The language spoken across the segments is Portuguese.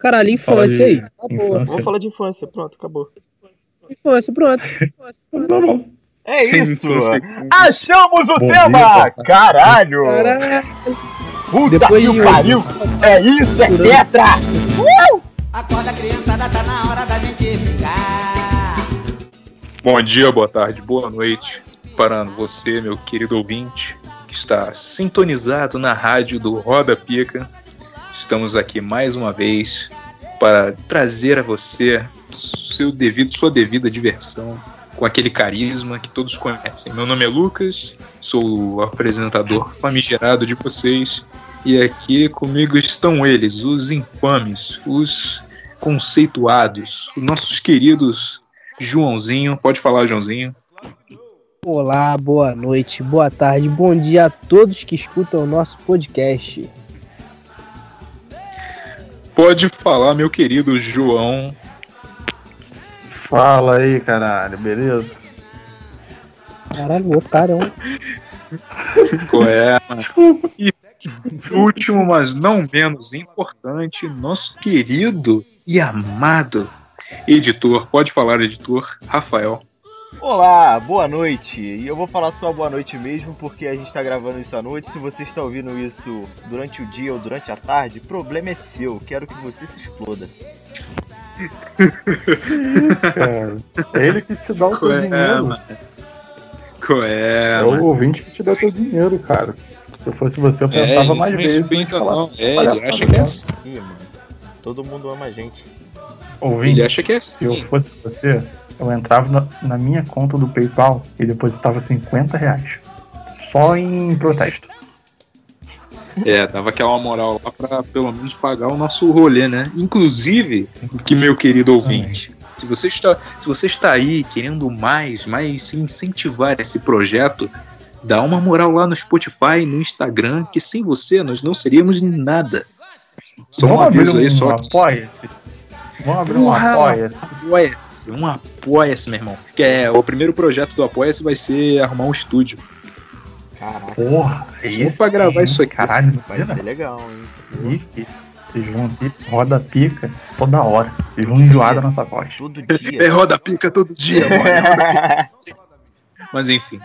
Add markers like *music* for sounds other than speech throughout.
Caralho, infância aí. Acabou. Infância. Vamos falar de infância, pronto, acabou. Infância, pronto. Infância, pronto. Tá bom. É isso! Infância. Achamos o Bom tema! dia. Caralho! Caralho. Puta Depois que de- pariu! É isso, é tetra! Acorda criançada, tá na hora da gente brincar. Bom dia, boa tarde, boa noite para você, meu querido ouvinte, que está sintonizado na rádio do Roda Pica. Estamos aqui mais uma vez para trazer a você seu devido, sua devida diversão com aquele carisma que todos conhecem. Meu nome é Lucas, sou o apresentador famigerado de vocês e aqui comigo estão eles, os infames, os conceituados, os nossos queridos Joãozinho, pode falar, Joãozinho. Olá, boa noite, boa tarde, bom dia a todos que escutam o nosso podcast. Pode falar, meu querido João. Fala aí, caralho, beleza? Caralho, o outro cara é um. *laughs* Qual é? E último, mas não menos importante, nosso querido e amado editor. Pode falar, editor Rafael. Olá, boa noite. E eu vou falar só boa noite mesmo, porque a gente tá gravando isso à noite. Se você está ouvindo isso durante o dia ou durante a tarde, problema é seu. Quero que você se exploda. Cara, é ele que te dá o teu Qual é, dinheiro. mano? Qual é, É o ouvinte que te dá teu dinheiro, cara. Se eu fosse você, eu É, pensava ele mais vezes. falar não. É, ele acha que é assim. Mano. Todo mundo ama a gente. Ouvinte, Ele acha que é se eu assim. fosse você, eu entrava na, na minha conta do PayPal e depositava 50 reais. Só em protesto. É, dava aquela moral lá pra pelo menos pagar o nosso rolê, né? Inclusive, que meu querido ouvinte, se você está, se você está aí querendo mais, mais se incentivar esse projeto, dá uma moral lá no Spotify, no Instagram, que sem você nós não seríamos nada. Só um Vamos aviso aí, só que. Vamos abrir um Porra! apoia-se. apoia-se, um apoia-se, meu irmão. Que é o primeiro projeto do apoia-se vai ser arrumar um estúdio. Caraca, Porra, Só esse pra gravar isso aqui. Caralho, vai ser legal, hein? Pique, se junta e roda pica toda hora. E vão enjoar da nossa voz. Todo É dia. roda pica todo dia, mano. é *laughs* Mas enfim,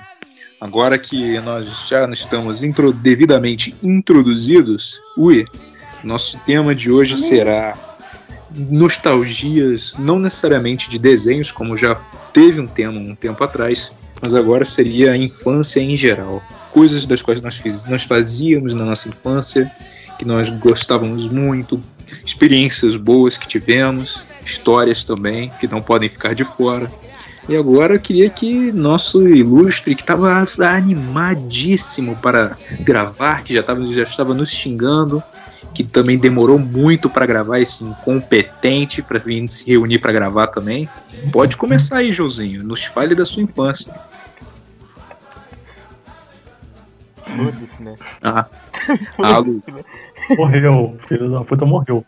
agora que nós já estamos intro- devidamente introduzidos, ui, nosso tema de hoje será nostalgias, não necessariamente de desenhos, como já teve um tema um tempo atrás, mas agora seria a infância em geral. Coisas das quais nós, fiz, nós fazíamos na nossa infância, que nós gostávamos muito, experiências boas que tivemos, histórias também, que não podem ficar de fora. E agora eu queria que nosso ilustre, que estava animadíssimo para gravar, que já, tava, já estava nos xingando, que também demorou muito para gravar, esse incompetente para vir se reunir para gravar também. Pode começar aí, Joãozinho. Nos fale da sua infância. Foda-se, né? Ah, *laughs* Lu, Morreu, filho da puta morreu.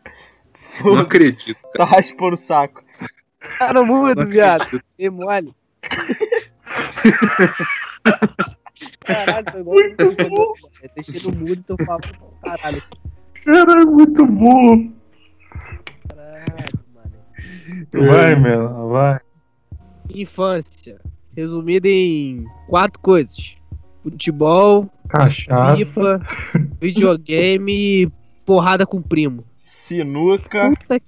não acredito. Tá raspando o saco. Cara, Não viado. E mole. *laughs* Caralho, foi igual Muito bom. Eu deixei no mudo, então falo caralho. É muito bom. Caralho, mano. Vai, meu, vai. Infância. Resumida em quatro coisas: futebol, Cachaça. FIFA, *laughs* videogame e porrada com primo. Sinuca, Puta que.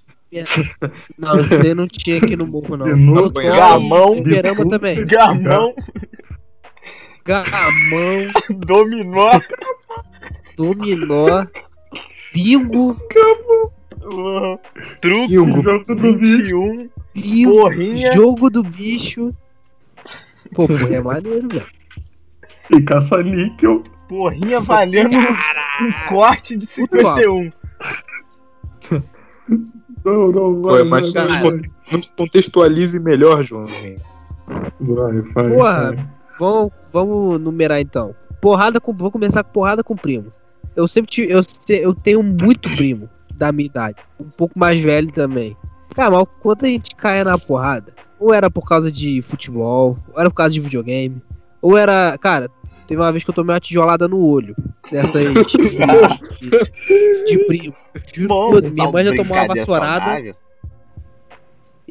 Não, você não tinha aqui no morro, não. Sinuca, gamão, Fliperama também. gamão, Gamão, dominó, dominó, bingo, uh, truque, Jogo do bicho. 21, bingo, porrinha, jogo do bicho. Pô, *laughs* porra, é maneiro, velho. E caça-níquel. porrinha valendo um corte de 51. *laughs* Não, não, vai. Ué, mas contextualize melhor, Joãozinho. Vai, vai, Porra. vai. Vamos, vamos numerar então. Porrada com. Vou começar com porrada com primo. Eu sempre tive. Eu, eu tenho muito primo da minha idade. Um pouco mais velho também. Cara, mas quando a gente caia na porrada, ou era por causa de futebol, ou era por causa de videogame, ou era. Cara, Teve uma vez que eu tomei uma tijolada no olho. Dessa aí. de, *laughs* de primo. Bom, minha mãe já tomou uma vassourada e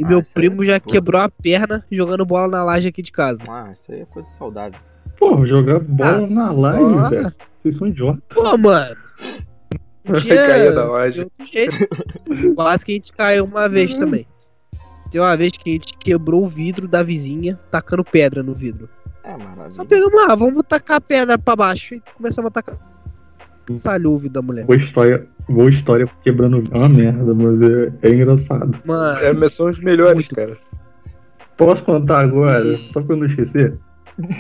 Ah, meu aí primo é já quebrou a perna jogando bola na laje aqui de casa. Ah, isso aí é coisa saudável. Pô, jogar bola Ah, na só- live, velho. Vocês são idiotas. Pô, mano. *laughs* Caía da laje. jeito. Quase que a gente caiu uma vez também. Tem uma vez que a gente quebrou o vidro da vizinha, tacando pedra no vidro. É maravilha. Só pegamos, ah, vamos tacar a pedra pra baixo. E começamos a tacar. Salhou o vidro da mulher. Boa história, boa história quebrando. É uma merda, mas é, é engraçado. Mano, É, são os melhores, Muito. cara. Posso contar agora? Só pra eu não esquecer?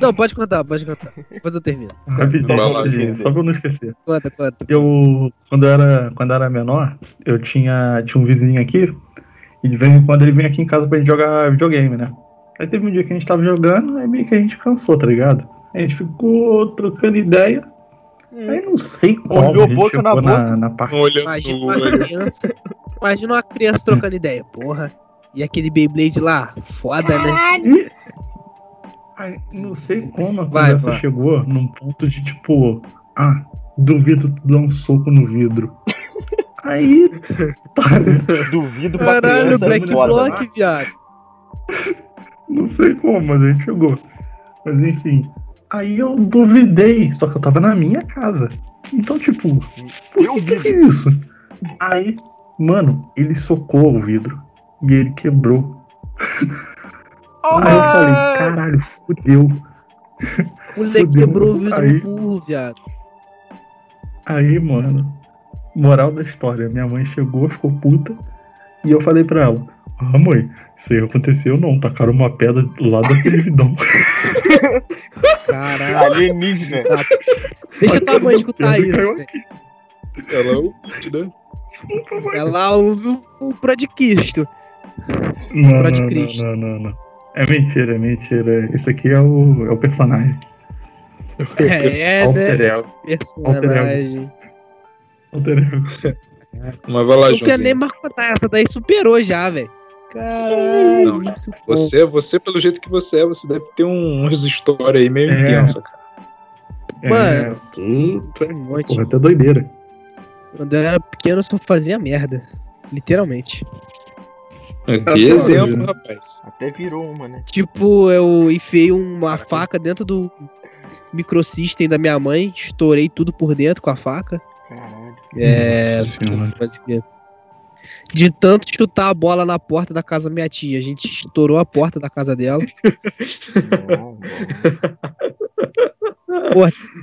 Não, pode contar, pode contar. Depois eu termino. Rapidinho, rapidinho, só pra eu não esquecer. Conta, conta. Eu, quando eu era, quando eu era menor, eu tinha, tinha um vizinho aqui, e de vez em quando ele vinha aqui em casa pra gente jogar videogame, né? Aí teve um dia que a gente tava jogando, aí meio que a gente cansou, tá ligado? Aí a gente ficou trocando ideia, aí não sei como Olhou a gente boca na chegou na, na parte. Imagina uma criança. Imagina uma criança trocando ideia, porra. E aquele Beyblade lá, foda, né? Aí, não sei como a Vai, conversa vai. chegou num ponto de tipo, ah, duvido tu dar um soco no vidro. *laughs* Aí, tá, *laughs* Duvido pra Caralho, é Black? Block, viado. Não sei como, mas a gente chegou. Mas enfim. Aí eu duvidei, só que eu tava na minha casa. Então, tipo, por Eu que que fiz isso? Aí, mano, ele socou o vidro. E ele quebrou. Aí eu falei, caralho, fudeu. O moleque Fudeu. quebrou o vidro Aí- no burro, viado. Aí, mano, moral da história, minha mãe chegou, ficou puta. E eu falei pra ela, ah mãe, isso aí aconteceu não, tacaram uma pedra lá da servidão. *laughs* Caralho. Alienígena. Deixa tua mãe escutar isso. Ela é o né? Ela ouve o Prodiquisto. Não, não, Cristo. não, não, não. É mentira, é mentira. Esse aqui é o, é o personagem. É, né? Alter ego. Personagem. Alter ego. Mas vai lá, Não quero nem contar, essa daí superou já, velho. Caralho, Não, Você, você, pelo jeito que você é, você deve ter um- umas histórias aí meio É. intensas, cara. Mano. É, tu é um monte. porra, até doideira. Quando eu era pequeno, eu só fazia merda. Literalmente. Que Tá exemplo, rapaz. Até virou uma, né? Tipo, eu enfiei uma faca dentro do microsystem da minha mãe, estourei tudo por dentro com a faca. Caralho. É. Que- De tanto chutar a bola na porta da casa da minha tia. A gente estourou a porta da casa dela. *laughs* Não, não.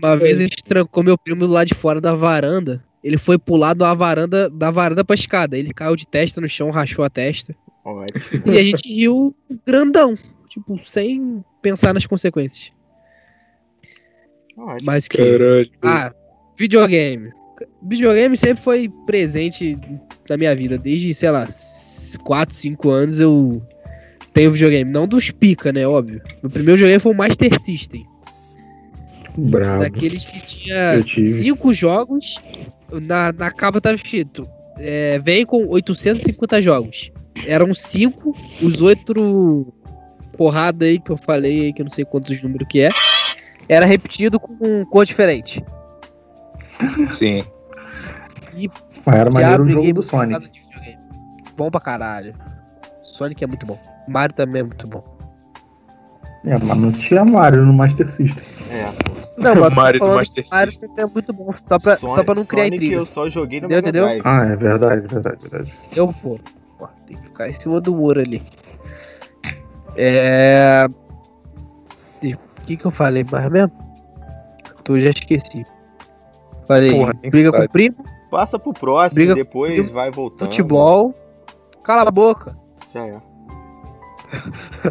Uma vez a gente trancou meu primo do lado de fora da varanda. Ele foi pular da varanda, da varanda pra escada. Ele caiu de testa no chão, rachou a testa. Ótimo. E a gente riu grandão. Tipo, sem pensar nas consequências. Ótimo. Mas que. Caralho. Ah, videogame. Videogame sempre foi presente na minha vida. Desde, sei lá, 4, 5 anos eu tenho videogame. Não dos pica, né? Óbvio. Meu primeiro videogame foi o Master System. Brabo. Daqueles que tinha cinco jogos. Na, na capa tava escrito. É, vem com 850 jogos. Eram cinco, os outros porrada aí que eu falei aí, que eu não sei quantos números que é. Era repetido com cor diferente. Sim. Mas era maneiro o jogo do Sonic. Bom pra caralho. Sonic é muito bom. Mario também é muito bom. É, mas não tinha Mario no Master System. É. Não, mas Mario do falando Master Mario System. é muito bom. Só pra, Sonic- só pra não criar Sonic intriga. eu só joguei no Entendeu, entendeu? Drive. Ah, é verdade, verdade, verdade. Eu vou. Pô, tem que ficar em cima do muro ali. É. O que que eu falei mais mesmo? Tu já esqueci. Falei, Porra, briga com sabe. o primo, Passa pro próximo, Briga- depois briga- vai voltando. futebol. Cala a boca. Já é.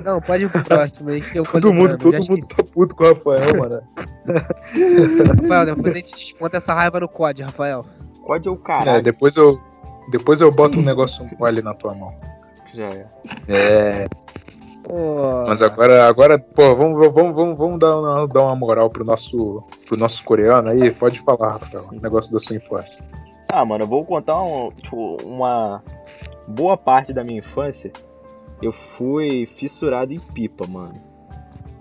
Não, pode ir pro próximo aí que eu Todo mundo, todo mundo esqueci. tá puto com o Rafael, mano. Rafael, depois a gente desconta essa raiva no COD, Rafael. Pode é o É, caralho. depois eu. Depois eu boto um negócio mole na tua mão. Já é. É. Pô, Mas agora, agora, pô, vamos, vamos, vamos, vamos dar, uma, dar uma moral pro nosso, pro nosso coreano aí. Pode falar, Rafael, o negócio da sua infância. Ah, mano, eu vou contar um, tipo, uma boa parte da minha infância. Eu fui fissurado em pipa, mano.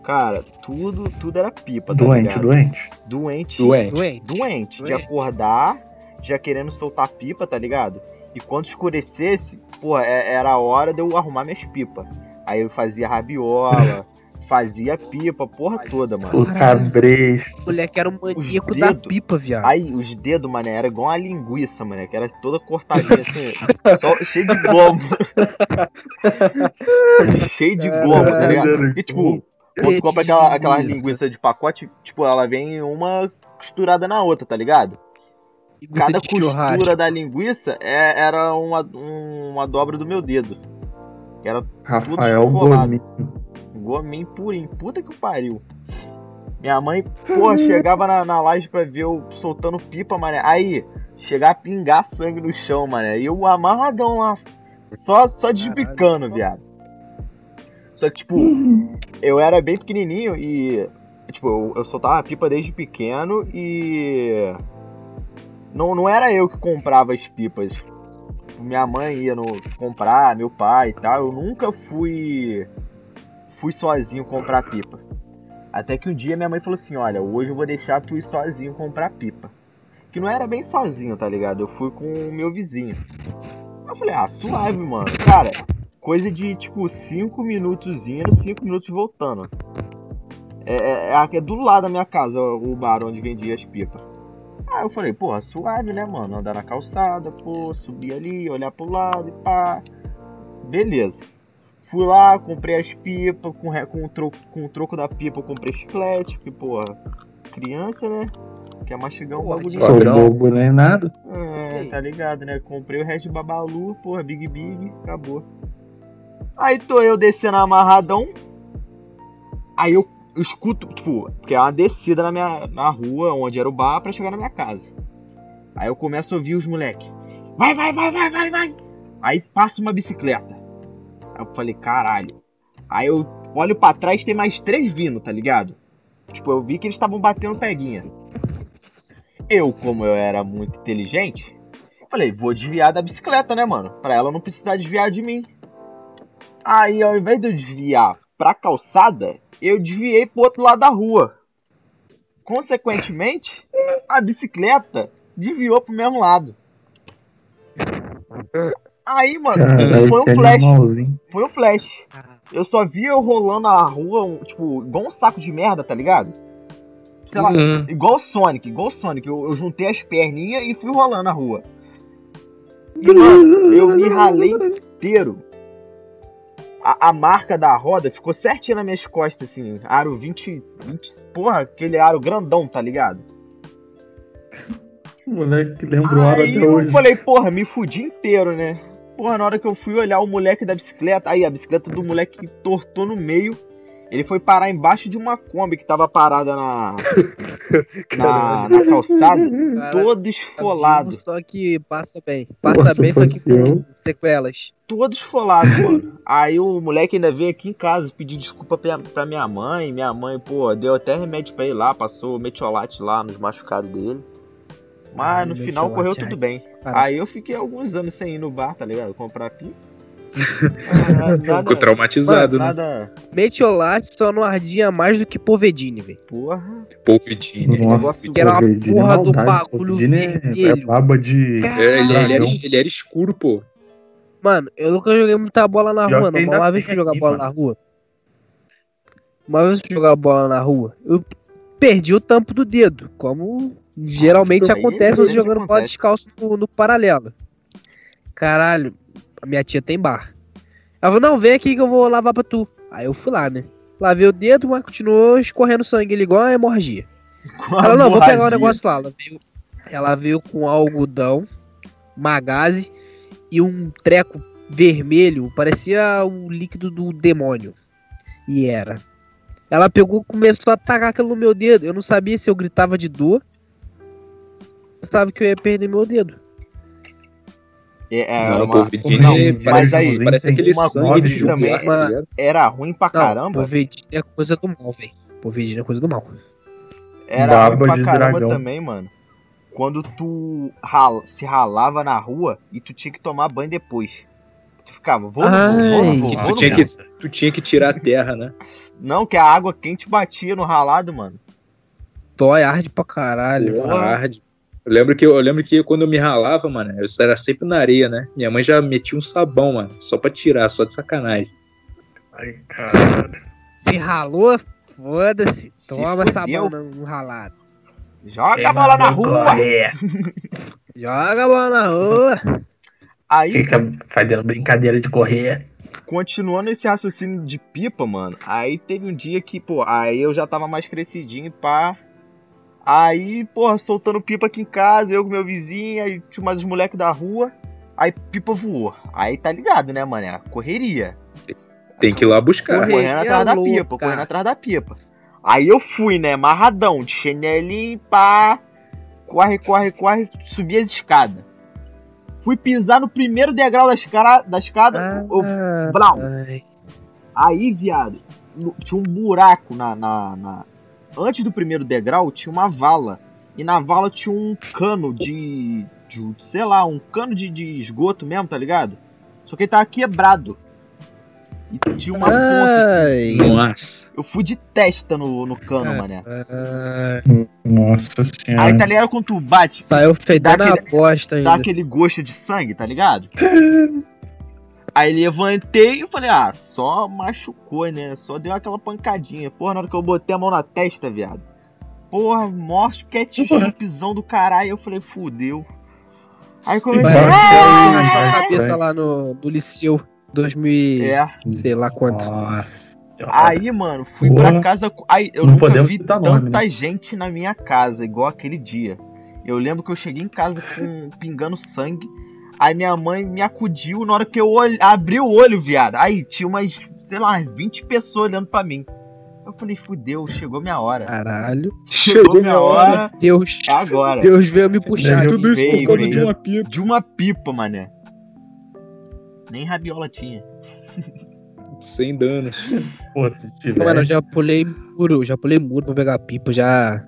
Cara, tudo, tudo era pipa, tá Doente, ligado? doente. Doente. Doente. Doente. Doente. De acordar, já querendo soltar pipa, tá ligado? E quando escurecesse, pô, é- era a hora de eu arrumar minhas pipas. Aí eu fazia rabiola, *laughs* fazia pipa, porra toda, mano. O cabrejo. O moleque era um maníaco da pipa, viado. Aí os dedos, mané, era igual uma linguiça, mané, que era toda cortadinha assim, *laughs* só, cheio de globo. *laughs* cheio de globo, tá ligado? E tipo, quando tu compra aquela, aquela linguiça de pacote, tipo, ela vem uma costurada na outra, tá ligado? Linguiça Cada costura da linguiça é- era uma, um- uma dobra do meu dedo. Era Rafael. Gominho. gominho purinho. Puta que pariu. Minha mãe, porra, chegava na, na laje pra ver eu soltando pipa, mané. Aí, chegar a pingar sangue no chão, mané. E eu amarradão lá. Só, só desbicando, viado. Só que, tipo, eu era bem pequenininho e. Tipo, eu, eu soltava a pipa desde pequeno e. Não, não era eu que comprava as pipas. Minha mãe ia no comprar, meu pai e tal. Eu nunca fui. Fui sozinho comprar pipa. Até que um dia minha mãe falou assim: Olha, hoje eu vou deixar tu ir sozinho comprar pipa. Que não era bem sozinho, tá ligado? Eu fui com o meu vizinho. Eu falei: Ah, suave, mano. Cara, coisa de tipo 5 minutos indo, 5 minutos voltando. É, é, é é do lado da minha casa o bar onde vendia as pipas. Aí eu falei, porra, suave, né, mano? Andar na calçada, pô, subir ali, olhar pro lado e pá. Beleza. Fui lá, comprei as pipas, com, com, o troco, com o troco da pipa eu comprei chiclete, porque, porra, criança, né? Quer mastigar um. Sou Padrão. bobo nem nada. É, tá ligado, né? Comprei o resto de Babalu, porra, Big Big, acabou. Aí tô eu descendo amarradão. Aí eu, eu escuto, tipo, porque é uma descida na minha na rua, onde era o bar, pra chegar na minha casa. Aí eu começo a ouvir os moleque. Vai, vai, vai, vai, vai, vai. Aí passa uma bicicleta. Aí eu falei, caralho. Aí eu olho pra trás, tem mais três vindo, tá ligado? Tipo, eu vi que eles estavam batendo peguinha. Eu, como eu era muito inteligente, falei, vou desviar da bicicleta, né, mano? Pra ela não precisar desviar de mim. Aí, ao invés de eu desviar pra calçada, eu desviei pro outro lado da rua. Consequentemente, a bicicleta desviou pro mesmo lado. Aí, mano, Caralho, foi um flash. animalzinho. Foi um flash. Eu só vi eu rolando na rua, um- tipo, igual um saco de merda, tá ligado? Sei lá, Uhum. igual o Sonic, igual o Sonic. Eu, eu juntei as perninhas e fui rolando na rua. E, *laughs* mano, eu me ralei inteiro. A, a marca da roda ficou certinha nas minhas costas, assim. Aro 20, 20. Porra, aquele aro grandão, tá ligado? *laughs* Moleque lembra o ar Aí até eu hoje. falei, porra, me fudi inteiro, né? Porra, na hora que eu fui olhar o moleque da bicicleta, aí a bicicleta do moleque tortou no meio. Ele foi parar embaixo de uma Kombi que tava parada na, *laughs* na, na calçada, Cara, todo tá esfolado. vivo, Só que passa bem. Passa se bem, só que com sequelas. todo esfolado, mano. Aí o moleque ainda veio aqui em casa pedir desculpa pra, pra minha mãe. Minha mãe, pô, deu até remédio pra ele lá, passou metiolate lá nos machucados dele. Mas Ai, no final correu ai. tudo bem. Caralho. Aí eu fiquei alguns anos sem ir no bar, tá ligado? Comprar pipa. Ah, Ficou nada, traumatizado, né? nada, Metiolate só não ardia mais do que Povedine, velho. porra. Nossa, negócio que era uma é porra do bagulho Polvidine é- É vermelho. baba de. É, ele, ele era, ele era escuro, pô. Mano, eu nunca joguei muita bola na rua, que não. Uma vez tem fui jogar bola mano. na rua. Uma vez fui jogar bola na rua, eu perdi o tampo do dedo. Como geralmente acontece você geralmente jogando bola descalço no, no paralelo. Caralho, a minha tia tem bar. Ela falou, não, vem aqui que eu vou lavar pra tu. Aí eu fui lá, né? Lavei o dedo, mas continuou escorrendo sangue ali igual a hemorragia. Ela, não, vou pegar o Hemorragia. negócio lá. Ela veio, ela veio com algodão, uma gaze e um treco vermelho, parecia o líquido do demônio. E era. Ela pegou começou a atacar aquilo no meu dedo. Eu não sabia se eu gritava de dor. Eu sabia que eu ia perder meu dedo. É, é, não, uma- Polvidine não, parece, mas aí parece aquele uma sangue de que jugular, também- tá Mano, ligado? era ruim pra Não, caramba. Povidine é coisa do mal, velho. Povidine é coisa do mal. Era Baba ruim pra caramba dragão. também, mano. Quando tu rala- se ralava na rua e tu tinha que tomar banho depois. Tu ficava, vou, não vou, vou, não vou, Ai, Tu tinha, que, tu tinha que tirar a terra, né? Não, que a água quente batia no ralado, mano. Dói, arde pra caralho. Porra, arde. Eu lembro, que, eu lembro que quando eu me ralava, mano, eu era sempre na areia, né? Minha mãe já metia um sabão, mano, só pra tirar, só de sacanagem. Ai, caralho. Se ralou, foda-se. Toma sabão no, no ralado. Joga a bola na rua! *laughs* Joga a bola na rua. Aí, Fica fazendo brincadeira de correr. continuando esse raciocínio de pipa, mano, aí teve um dia que, pô, aí eu já tava mais crescidinho, pá. Aí, porra, soltando pipa aqui em casa, eu com meu vizinho, aí tinha mais os moleques da rua. Aí pipa voou. Aí tá ligado, né, mano? É correria. Tem que ir lá buscar. Corre. Correndo Correria atrás da louca. pipa, correndo atrás da pipa. Aí eu fui, né, amarradão, de chinelinho, pá. Corre, corre, corre, subi as escadas. Fui pisar no primeiro degrau da escada, da escada eu. Ai. Aí, viado, no- tinha um buraco na, na, na- Antes do primeiro degrau tinha uma vala. E na vala tinha um cano de. de sei lá, um cano de, de esgoto mesmo, tá ligado? Só que ele tava quebrado. E tinha uma ponta. Ai. Nossa. Eu fui de testa no, no cano, É. mané. Ai. Nossa senhora. Aí tá ligado quando tu bate, Saiu fedendo a aquele- bosta dá ainda. aquele gosto de sangue, tá ligado? *laughs* Aí levantei e falei, ah, só machucou, né? Só deu aquela pancadinha. Porra, na hora que eu botei a mão na testa, viado. Porra, morte, ketchupzão do caralho. Eu falei, fudeu. Aí comecei. Vai, vai achar a vai. cabeça lá no, no Liceu 2000 e É. sei lá quanto. Nossa. Aí, mano, fui Porra. pra casa. Aí, eu Não nunca vi tanta nome, né? gente na minha casa, igual aquele dia. Eu lembro que eu cheguei em casa com pingando sangue. Aí minha mãe me acudiu na hora que eu olh... abri o olho, viado. Aí tinha umas, sei lá, umas 20 pessoas olhando pra mim. Eu falei, fudeu, chegou minha hora. Caralho. Chegou minha hora. Deus, É agora. Deus veio me puxar. Deus aqui. Tudo isso por veio, causa de uma pipa. De uma pipa, mané. Nem rabiola tinha. Sem danos. Pô, se tiver. Mano, eu já pulei muro, já pulei muro pra pegar pipa, já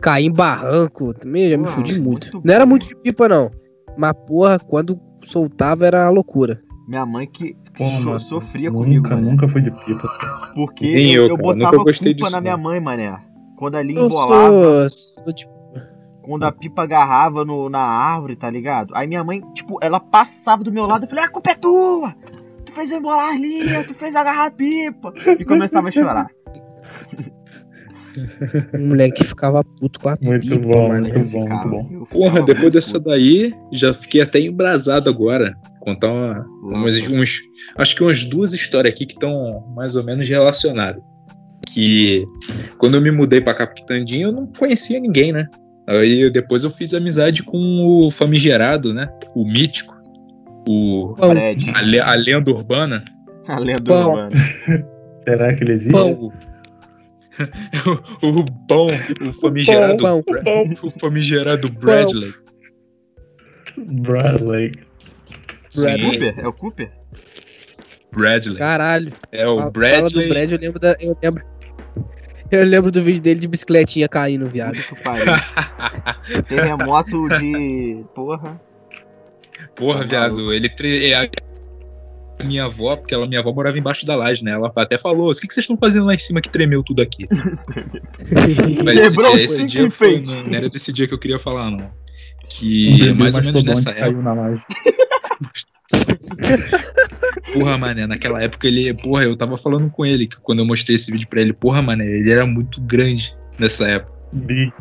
caí em barranco, também já me fudi muito. muito Não era muito de pipa, não. Mas, porra, quando soltava era loucura. Minha mãe que, mano, sofria nunca, comigo, mané. Nunca fui de pipa. Porque Nem eu, eu cara, botava nunca gostei culpa disso, na minha mãe, mané. Quando ali Eu embolava, sou, sou tipo, quando a pipa agarrava no, na árvore, tá ligado? Aí minha mãe, tipo, ela passava do meu lado e falei, a culpa é tua! Tu fez eu embolar a linha, tu fez agarrar a pipa! E começava a chorar. Um moleque que ficava puto com a Muito pipa, bom, mano. muito bom, Ficava- muito bom. Porra, depois dessa puto. daí, já fiquei até embrasado agora. Contar uma, umas, uns, acho que umas duas histórias aqui que estão mais ou menos relacionadas. Que quando eu me mudei pra Capitandinha, eu não conhecia ninguém, né? Aí depois eu fiz amizade com o famigerado, né? O mítico. O, a, le- a lenda urbana. a lenda Pão. urbana. *laughs* Será que ele existe? Pão. O, *laughs* o bom, o famigerado, Pão, Bra- o famigerado Bradley. Bradley. Sim, Cooper? É o Cooper? Bradley. Caralho. É o Bradley. Fala do Brad, eu lembro da. Eu lembro. Eu lembro do vídeo dele de bicicletinha caindo, viado. Terremoto de. Porra. Porra, viado, ele tre- é minha avó, porque ela, minha avó morava embaixo da laje, né? Ela até falou: o que, que vocês estão fazendo lá em cima que tremeu tudo aqui? *laughs* Mas esse Quebrou dia, esse dia foi, não, não era desse dia que eu queria falar, não. Um Que bebê mais ou menos nessa época. caiu na laje. *laughs* Porra, mané, naquela época ele. Porra, eu tava falando com ele, que quando eu mostrei esse vídeo pra ele, porra, mané, ele era muito grande nessa época. Bi.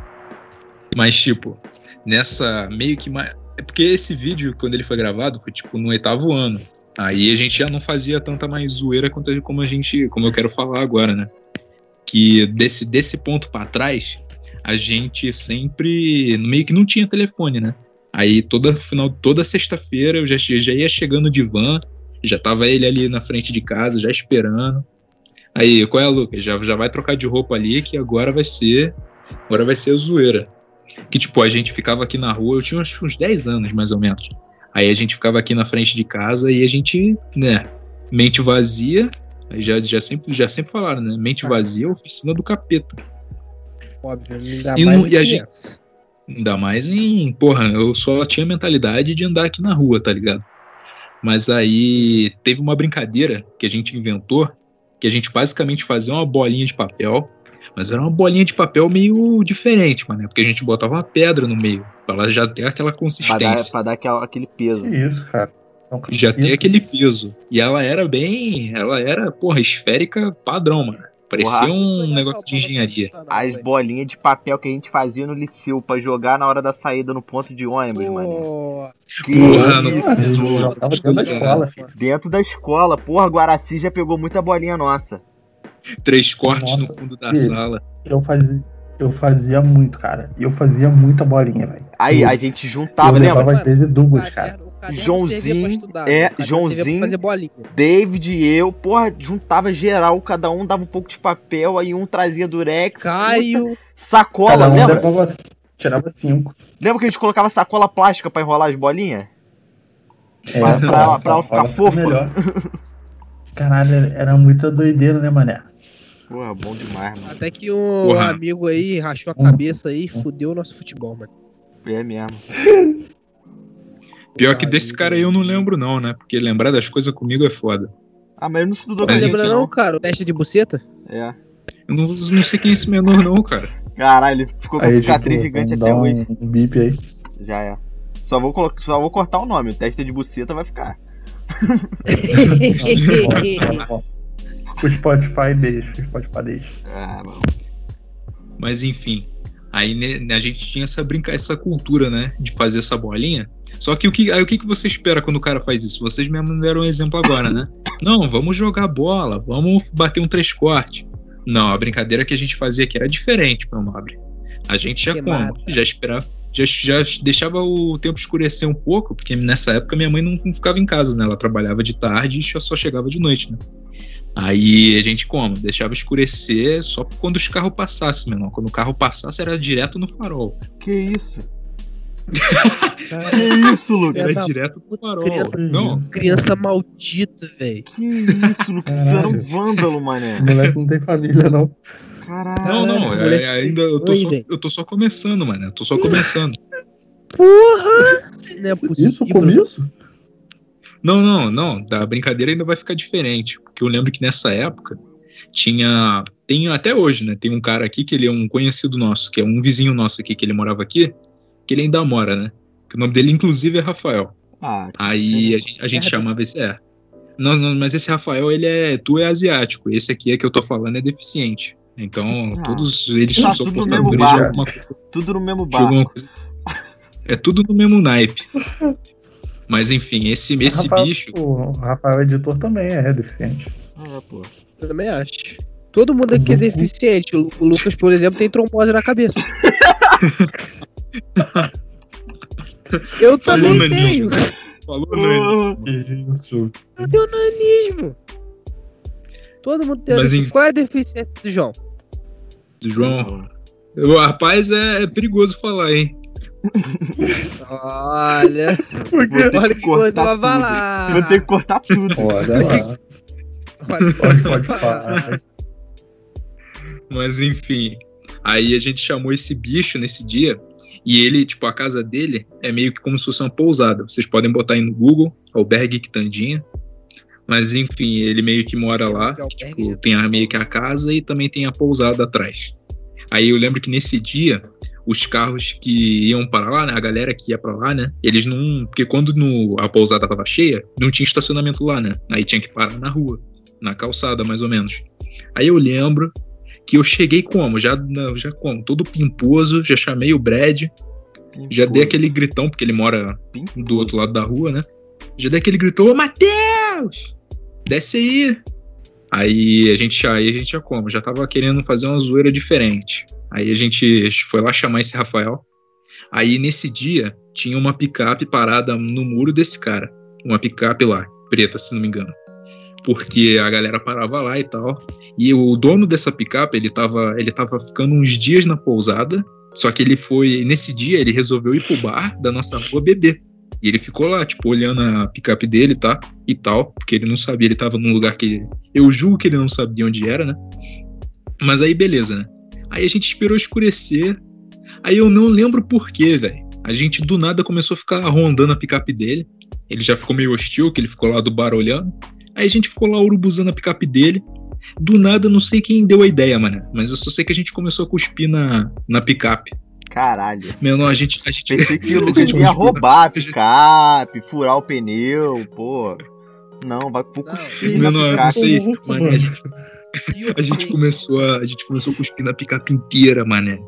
Mas, tipo, nessa meio que. É porque esse vídeo, quando ele foi gravado, foi tipo no oitavo ano. Aí a gente já não fazia tanta mais zoeira quanto como a gente. Como eu quero falar agora, né? Que desse, desse ponto pra trás, a gente sempre. Meio que não tinha telefone, né? Aí toda final, toda sexta-feira eu já, já ia chegando de van, já tava ele ali na frente de casa, já esperando. Aí, qual é, Lucas? Já, já vai trocar de roupa ali, que agora vai ser. Agora vai ser zoeira. Que tipo, a gente ficava aqui na rua, eu tinha que uns 10 anos mais ou menos. Aí a gente ficava aqui na frente de casa e a gente, né, mente vazia. Aí já, já, sempre, já sempre falaram, né? Mente vazia é oficina do capeta. Óbvio, ainda E mais não- e a criança. Ainda mais em. Porra, eu só tinha mentalidade de andar aqui na rua, tá ligado? Mas aí teve uma brincadeira que a gente inventou, que a gente basicamente fazia uma bolinha de papel, mas era uma bolinha de papel meio diferente, mano, porque a gente botava uma pedra no meio, pra ela já ter aquela Pra dar, consistência. pra dar aquela- aquele peso. Que isso, cara. Não, Já isso. tem aquele peso. E ela era bem. Ela era, porra, esférica padrão, mano. Parecia Porra. um negócio de engenharia. As bolinhas de papel que a gente fazia no liceu pra jogar na hora da saída no ponto de ônibus, mano. Que Porra, tô dentro da escola. Dentro da escola. Porra, Guaraci já pegou muita bolinha nossa. Três cortes Nossa, no fundo da filho. sala. Eu fazia, eu fazia muito, cara. E eu fazia muita bolinha, velho. Aí Eu- a gente juntava, eu lembra? levava às vezes duas, cara. Joãozinho, estudar, é, Joãozinho. David e eu, porra, juntava geral, cada um dava um pouco de papel, aí um trazia durex. Puta, Caio, Sacola, Cada um lembra? levava, tirava cinco. Lembra que a gente colocava sacola plástica pra enrolar as bolinhas? É, Pra- pra ela- pra ela ficar foi fofa. melhor. *laughs* Caralho, era muita doideira, né, mané? Porra, bom demais, mano. até que um Porra. amigo aí rachou a Hum. cabeça aí e fudeu o nosso futebol, mano. É mesmo. Pior que desse cara aí eu não lembro, não, né? Porque lembrar das coisas comigo é foda. Ah, mas ele não estudou a Lembra não, não. cara? O teste de buceta? É. Eu não, não sei quem é esse menor, não, cara. Caralho, ele ficou com a Aí, cicatriz tipo, gigante até hoje. um, um bip aí. Já é. Só vou, só vou cortar o nome. O teste de buceta vai ficar. *laughs* o Spotify deixa, o Spotify deixa. Ah, mano. Mas enfim. Aí né, a gente tinha essa brinca essa cultura, né? De fazer essa bolinha. Só que o que, aí o que, que você espera quando o cara faz isso? Vocês mesmo deram um exemplo agora, né? Não, vamos jogar bola, vamos bater um três corte. Não, a brincadeira que a gente fazia aqui era diferente, meu nobre. A gente já como? Já esperava. Já, já deixava o tempo escurecer um pouco, porque nessa época minha mãe não, não ficava em casa, né? Ela trabalhava de tarde e só- só chegava de noite, né? Aí a gente como? Deixava escurecer só quando os carros passassem, meu irmão. Quando o carro passasse era direto no farol. Que isso? *laughs* Que isso, Lucas? Era da direto no puta, farol. criança- Não, Criança maldita, velho. Que isso, Lucas? Você era um vândalo, mané. Esse moleque não tem família, não. Caralho. não, não. É- moleque, ainda eu tô, oi, só, eu tô só começando, mano. Eu tô só começando. Porra! Não é possível. Isso, começo? Não, não, não. Da brincadeira ainda vai ficar diferente. Porque eu lembro que nessa época tinha. Tem até hoje, né? Tem um cara aqui que ele é um conhecido nosso, que é um vizinho nosso aqui, que ele morava aqui, que ele ainda mora, né? Que o nome dele, inclusive, é Rafael. Ah, Aí a gente, a gente Merda. chamava esse. É. Não, não, mas esse Rafael, ele é. Tu é asiático. Esse aqui é que eu tô falando é deficiente. Então, Ah, todos eles tá são tudo no portadores mesmo de alguma coisa. tudo no mesmo barco. É tudo no mesmo naipe. *laughs* Mas enfim, esse, esse Rafael, bicho. O Rafael editor também é deficiente. Ah, pô. Eu também acho. Todo mundo aqui é Uhum. deficiente. O Lu- o Lucas, por exemplo, tem trombose na cabeça. *laughs* Eu Falou também nanismo. tenho. Falou, Nani. Isso. Eu tenho nanismo. Todo mundo tem Mas nanismo. em- Qual é a deficiência do João? João. O rapaz é, é perigoso falar, hein? Olha, Vou ter olha que coisa. Vou ter que cortar tudo. Olha lá. Pode, pode falar. Mas enfim. Aí a gente chamou esse bicho nesse dia. E ele, tipo, a casa dele é meio que como se fosse uma pousada. Vocês podem botar aí no Google, Albergue Quitandinha. Mas enfim, ele meio que mora lá. Que Tipo, tem a, meio que a casa e também tem a pousada atrás. Aí eu lembro que nesse dia, os carros que iam para lá, né, a galera que ia para lá, né, eles não, porque quando no- a pousada tava cheia, não tinha estacionamento lá, né? Aí tinha que parar na rua, na calçada mais ou menos. Aí eu lembro que eu cheguei como, já já como, todo pimposo, já chamei o Brad, já dei aquele gritão porque ele mora do outro lado da rua, né? Já dei aquele gritou, ô Matheus! Desce aí! Aí a gente já, aí a gente já como, já tava querendo fazer uma zoeira diferente. Aí a gente foi lá chamar esse Rafael. Aí nesse dia tinha uma picape parada no muro desse cara. Uma picape lá, preta, se não me engano. Porque a galera parava lá e tal. E o dono dessa picape, ele tava, ele tava ficando uns dias na pousada. Só que ele foi, nesse dia, ele resolveu ir pro bar da nossa rua beber. E ele ficou lá, tipo, olhando a picape dele, tá? E tal, porque ele não sabia, ele tava num lugar que. Eu julgo que ele não sabia onde era, né? Mas aí, beleza, né? Aí a gente esperou escurecer. Aí eu não lembro porquê, velho. A gente do nada começou a ficar rondando a picape dele. Ele já ficou meio hostil, que ele ficou lá do bar olhando. Aí a gente ficou lá urubuzando a picape dele. Do nada, não sei quem deu a ideia, mano. Mas eu só sei que a gente começou a cuspir na, na picape. Caralho. Menor, a gente. A gente, Pensei que *laughs* o a Lucas gente ia roubar a picape, furar o pneu, pô. Não, vai pro Não. cuspir na Menor, não sei. Mano, a gente, a gente começou a. A gente começou a cuspir na picape inteira, mané.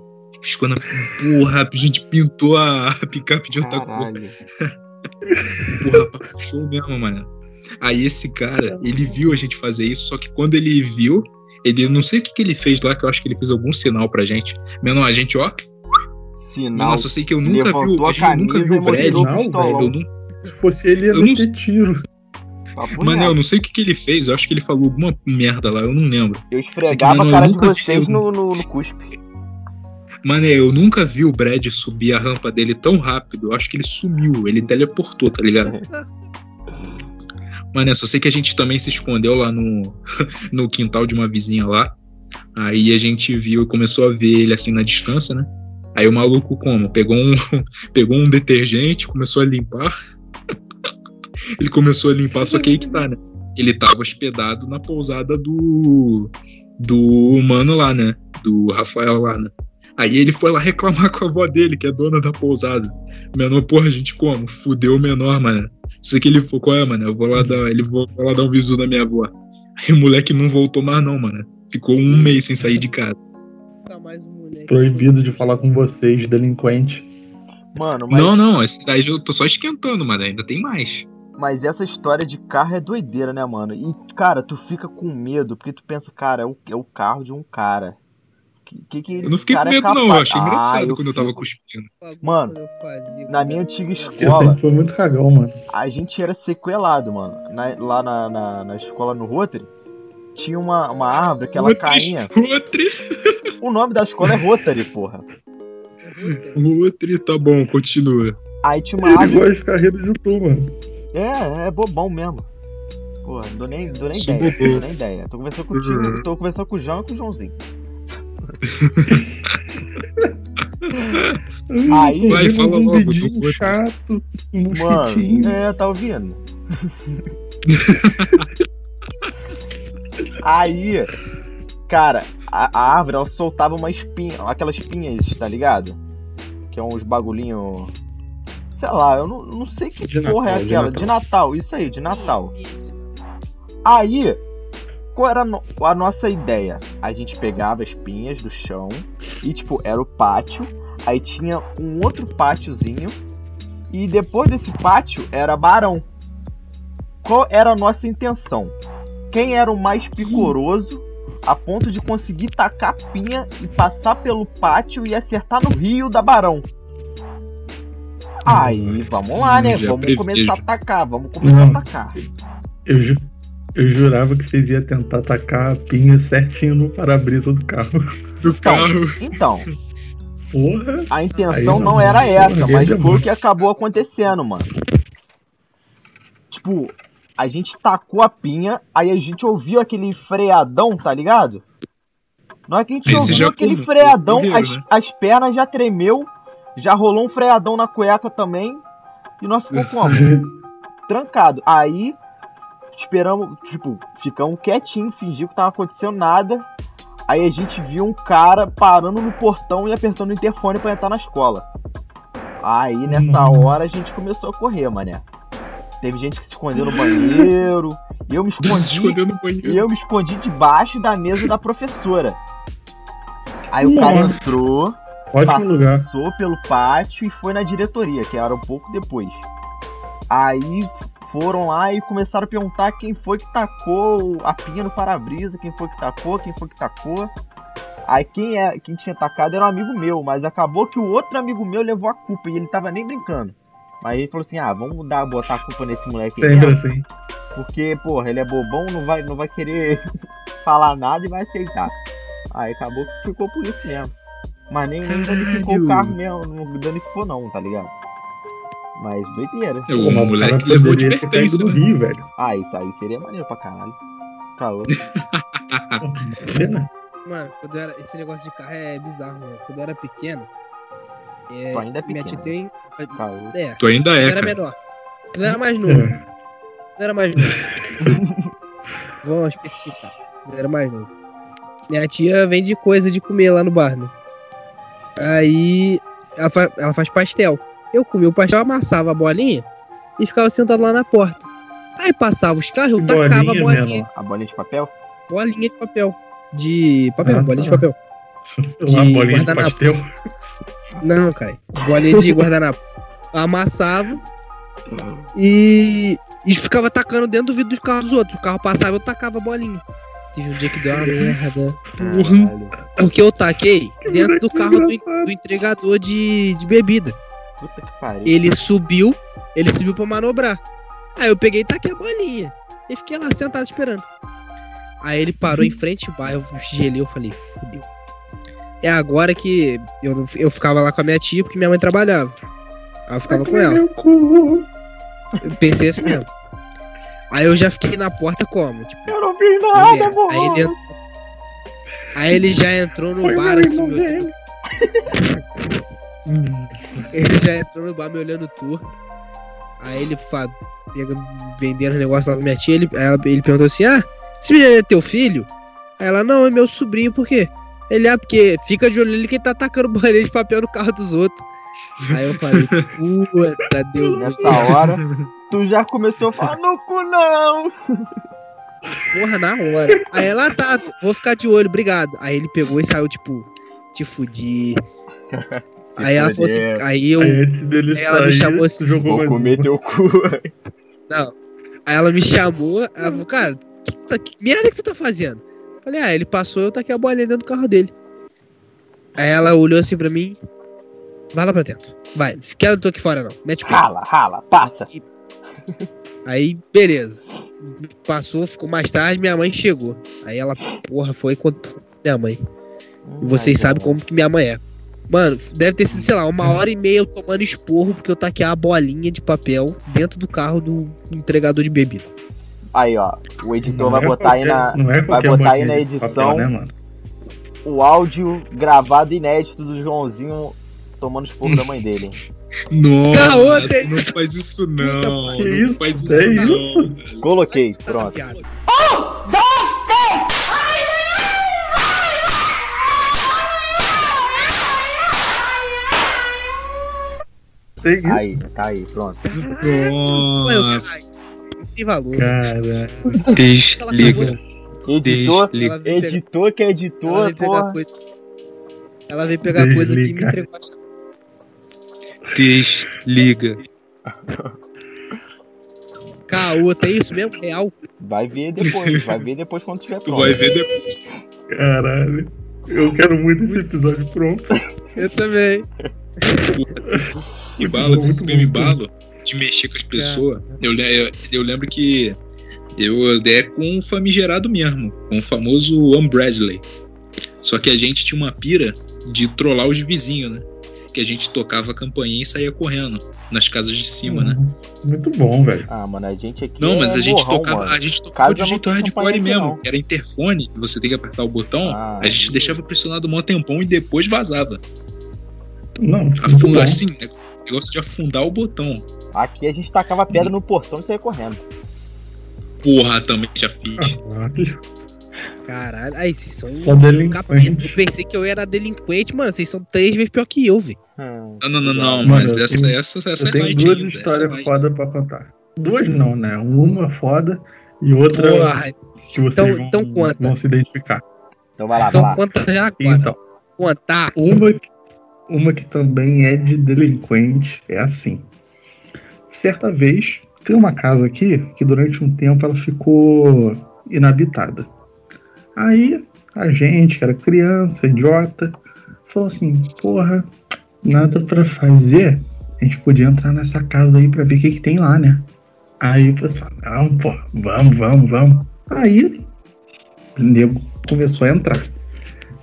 Ficou na. Porra, a gente pintou a, a picape de outra cor. *laughs* Porra, show mesmo, mano. Aí esse cara, ele viu a gente fazer isso, só que quando ele viu, ele não sei o que, que ele fez lá, que eu acho que ele fez algum sinal pra gente. Menor, a gente, ó. Sinal. Nossa, eu sei que eu nunca vi, levantou a a gente nunca viu o Brad. o Não. Eu não, Se fosse ele, ia Eu não meter tiro. Mano, eu não sei o que, que ele fez, eu acho que ele falou alguma merda lá, eu não lembro. Eu esfregava Mano, a cara eu de nunca vi vocês um- no, no, no cuspe. Mano, eu nunca vi o Brad subir a rampa dele tão rápido. Eu acho que ele sumiu, ele teleportou, tá ligado? Mano, eu só sei que a gente também se escondeu lá no, *laughs* no quintal de uma vizinha lá. Aí a gente viu e começou a ver ele assim na distância, né? Aí o maluco como? Pegou um, *laughs* pegou um detergente, começou a limpar. *laughs* ele começou a limpar, só que aí que tá, né? Ele tava hospedado na pousada do. Do mano lá, né? Do Rafael lá, né? Aí ele foi lá reclamar *laughs* com a avó dele, que é dona da pousada. Menor, porra, a gente como? Fudeu o menor, mano. Isso que ele falou, qual é, mano? Eu vou lá dar, ele vou lá dar um visu na minha avó. Aí o moleque não voltou mais, não, mano. Ficou um mês sem sair de casa. Tá mais um. Proibido de falar com vocês, delinquente. Mano, mas, Não, não, esse daí eu tô só esquentando, mano. Ainda tem mais. mas essa história de carro é doideira, né, mano? E, cara, tu fica com medo, porque tu pensa, cara, é o, é o carro de um cara. Que, que, que Eu não fiquei com cara é medo, não. Eu capaz- achei Ah, engraçado quando eu tava fico- cuspindo. Mano, Eu Na minha antiga Eu escola, fui muito cagão, mano. a gente era sequelado, mano. Na- lá na, na, na escola no Rotary, tinha uma, uma árvore que ela Outro- caía. Outro, O nome da escola é Rotary, porra. outro, tá bom, continua. Aí tinha uma Ele árvore. gosta de carreira de tu, mano. É, é bobão mesmo. Porra, não dou nem, dou nem ideia. bobão. Dou nem ideia. Tô conversando contigo, Uhum. tô conversando com o João e com o Joãozinho. *laughs* Aí- Vai, fala um logo, outro. chato, um Mano, é, tá ouvindo? *laughs* Aí, cara, a, a árvore ela soltava uma espinha, aquelas espinhas, tá ligado? Que é uns bagulhinho. Sei lá, eu não, não sei que De porra Natal, é de aquela. Natal. De Natal, isso aí, de Natal. Aí, qual era a no- a nossa ideia? A gente pegava as pinhas do chão e, tipo, era o pátio. Aí tinha um outro pátiozinho. E depois desse pátio era barão. Qual era a nossa intenção? Quem era o mais picoroso a ponto de conseguir tacar a pinha e passar pelo pátio e acertar no rio da barão? Aí, vamos lá, né? Já Vamos prevejo. começar a atacar, vamos começar Não. a atacar. Eu, ju- eu jurava que vocês iam tentar atacar a pinha certinho no para-brisa do carro. *laughs* Do carro. Então, Porra! a intenção não, não era porra, essa, mas foi o que acabou acontecendo, mano. Tipo, a gente tacou a pinha, aí a gente ouviu aquele freadão, tá ligado? Na hora que a gente Esse ouviu aquele freadão, as, né? as pernas já tremeu, já rolou um freadão na cueca também, e nós ficou como? *laughs* trancado. Aí, esperamos, tipo, ficamos quietinhos, fingiu que tava acontecendo nada. Aí a gente viu um cara parando no portão e apertando o interfone pra entrar na escola. Aí nessa hora a gente começou a correr, mané. Teve gente que se escondeu no banheiro. Eu me *laughs* escondi. no E banheiro. eu me escondi debaixo da mesa da professora. Aí o cara Nossa. entrou, Ótimo lugar. passou pelo pátio e foi na diretoria, que era um pouco depois. Aí foram lá e começaram a perguntar quem foi que tacou a pinha no para-brisa, quem foi que tacou, quem foi que tacou. Aí quem, é, quem tinha tacado era um amigo meu, mas acabou que o outro amigo meu levou a culpa e ele tava nem brincando. Mas ele falou assim: ah, vamos dar, botar a culpa nesse moleque aí. Assim. Porque, porra, ele é bobão, não vai, não vai querer *laughs* falar nada e vai aceitar. Aí acabou que ficou por isso mesmo. Mas nem, nem danificou o carro mesmo, não danificou não, tá ligado? Mas doideira. É, O Pô, mas o moleque cara levou advertência. caído no né? Rio, velho. Ah, isso aí seria maneiro pra caralho. Caô. *laughs* Pena. Mano, quando era, esse negócio de carro é bizarro, mano. Quando eu era pequeno. É, Tu ainda é minha pequeno. tia tem. É, Tu ainda eu é, era cara. menor. Eu era mais novo. É. Eu era mais novo. *laughs* Vamos especificar. Eu era mais novo. Minha tia vende coisa de comer lá no bar, né? Aí ela, fa- ela faz pastel. Eu comia o pastel, amassava a bolinha e ficava sentado lá na porta. Aí passava os carros, eu Que tacava a bolinha, bolinha. menor? A bolinha de papel? Bolinha de papel. De papel, Ah, bolinha de tá. papel. *laughs* Uma De bolinha de pastel. Não, cara. Bolinha de guardanapo. Amassava e, e ficava tacando dentro do vidro dos carros dos outros. O carro passava, eu tacava a bolinha. Teve um dia que deu uma merda. Caralho. Porque eu taquei dentro do carro do, do entregador de, de bebida. Puta que pariu. Ele subiu, ele subiu pra manobrar. Aí eu peguei e taquei a bolinha. E fiquei lá sentado esperando. Aí ele parou em frente ao bar, eu gelei, eu falei, fudeu. É agora que eu, eu ficava lá com a minha tia, porque minha mãe trabalhava. Aí eu ficava com ela. Meu. Eu pensei assim mesmo. Aí eu já fiquei na porta como? Tipo, Eu não fiz vamos nada, amor. Aí ele, aí ele já entrou no Foi bar meu assim, me irmão olhando. ele já entrou no bar me olhando torto. Aí ele fa... pega, vendendo negócio lá pra minha tia, ele, ela- ele perguntou assim: Ah, esse menino é teu filho? Aí ela, não, é meu sobrinho, por quê? Ele, ah, porque fica de olho nele que ele tá atacando bolinha de papel no carro dos outros. Aí eu falei, puta, deu Nessa hora, *laughs* tu já começou a falar no cu não. Porra, na hora. Aí ela tá, vou ficar de olho, obrigado. Aí ele pegou e saiu, tipo, te fudi. *laughs* Aí ela falou assim, aí eu. Aí antes dele Aí ela me sair, chamou tu assim, jogou Vou comer teu cu. Não. Aí ela me chamou, ela falou, cara, que, que, você tá, que merda que você tá fazendo? Falei, ah, ele passou, eu taquei a bolinha dentro do carro dele. Aí ela olhou assim pra mim. Vai lá pra dentro. Vai, quero tô aqui fora não. Mete o pé. Rala, rala, passa. Aí, beleza. Passou, ficou mais tarde, minha mãe chegou. Aí ela, porra, foi e contou minha mãe. E vocês sabem como que minha mãe é. Mano, deve ter sido, sei lá, uma hora e meia eu tomando esporro porque eu taquei a bolinha de papel dentro do carro do entregador de bebida. Aí, ó. O editor Não vai é botar aí qualquer- na. não é vai botar aí na edição. papel, né, mano? O áudio gravado inédito do Joãozinho tomando esporro da mãe dele. *laughs* Nossa, tem- não faz isso não. Que não isso? faz É isso não. Coloquei, pronto. Viado. Tem isso, Aí, tá aí, pronto. Nossa. Caralho, tem valor. cara. Ela Desliga. Editor, Ela pegar, editor que é ela editor, veio pegar coisa. Ela veio pegar coisa aqui e me Desliga. entregou. Desliga. Caô, tem isso mesmo? Real? Vai ver depois, vai ver depois quando tiver Tu pronto. vai ver depois. Caralho. Eu quero muito esse episódio pronto. Eu também. E Muito bala, desse bom. embalo de mexer com as pessoas. Eu, le- eu, eu lembro que eu é com o famigerado mesmo, com o famoso Umbradley. Só que a gente tinha uma pira de trollar os vizinhos, né? Que a gente tocava a campainha e saía correndo nas casas de cima, né? Muito bom, velho. Ah, mano, a gente aqui. Não, mas é a gente morrão, tocava, mano. a gente tocava Casa jeito tem hardcore mesmo. não. Era interfone, que você tem que apertar o botão. Ah, a gente deixava pressionado um tempão e depois vazava. Não, Afunda, assim, né? Negócio de afundar o botão. Aqui a gente tacava pedra no portão e saía correndo. Porra, também já fiz. Caralho. Caralho, aí vocês são Só um capeta. Eu pensei que eu era delinquente, mano. Vocês são três vezes pior que eu, velho. Hum. Não, não, não, não, Mano, mas essa, tenho- essa, essa Eu é tenho duas ainda. É histórias light. foda pra contar. Duas não, né? Uma foda e outra Porra, que vocês Então- vão, então conta. vão se identificar. Então vai lá, vai então lá. conta já agora. Então, Contar. uma, uma que também é de delinquente é assim. Certa vez, tem uma casa aqui que durante um tempo ela ficou inabitada. Aí a gente, que era criança, idiota, falou assim: porra, nada pra fazer. A gente podia entrar nessa casa aí pra ver o que, que tem lá, né? Aí o pessoal, não, pô, vamos, vamos, vamos. Aí o nego começou a entrar.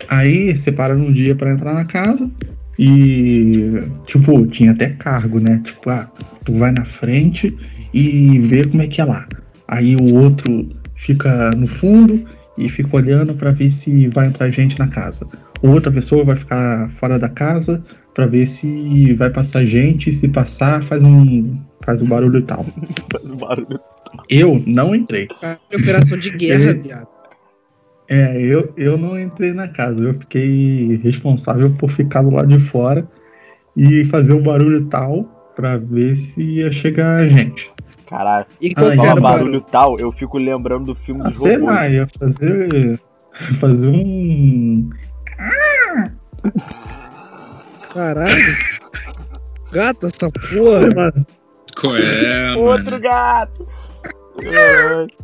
Aí separaram um dia pra entrar na casa e, tipo, tinha até cargo, né? Tipo, ah, tu vai na frente e vê como é que é lá. Aí o outro fica no fundo e fica olhando pra ver se vai entrar gente na casa. Outra pessoa vai ficar fora da casa pra ver se vai passar gente, e se passar faz um faz um barulho e tal. *laughs* Faz um barulho. Eu não entrei. Operação de guerra, viado. É, eu, eu não entrei na casa, eu fiquei responsável por ficar do lado de fora e fazer o barulho tal pra ver se ia chegar gente. Caralho, E qual Ah, era fala o barulho barulho? tal, eu fico lembrando do filme Ah, dos sei robôs. lá, ia fazer. fazer um. Caralho. Gata, essa porra. Qual é, Outro mano? gato! *laughs*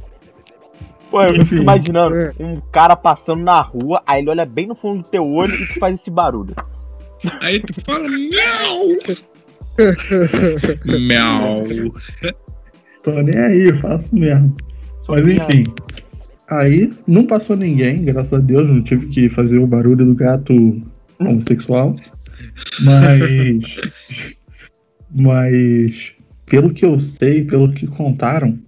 Pô, eu fico imaginando É. um cara passando na rua, aí ele olha bem no fundo do teu olho e tu faz esse barulho. Aí tu fala, miau! *laughs* miau. tô nem aí, faço mesmo. Mas enfim. Aí não passou ninguém, graças a Deus, não tive que fazer o barulho do gato homossexual. Mas. *laughs* mas. Pelo que eu sei, pelo que contaram,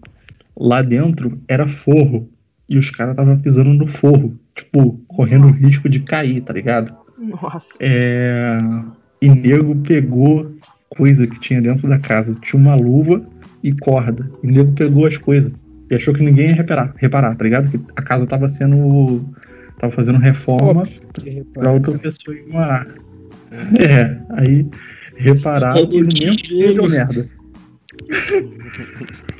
lá dentro era forro. E os caras estavam pisando no forro. Tipo, correndo o risco de cair, tá ligado? Nossa. É... E nego pegou coisa que tinha dentro da casa. Tinha uma luva e corda. E nego pegou as coisas. E achou que ninguém ia reparar, reparar tá ligado? Que a casa tava sendo. Tava fazendo reforma Óbvio pra outra cara. pessoa ir morar. *laughs* É, aí repararam e no mesmo dia deu merda. *laughs*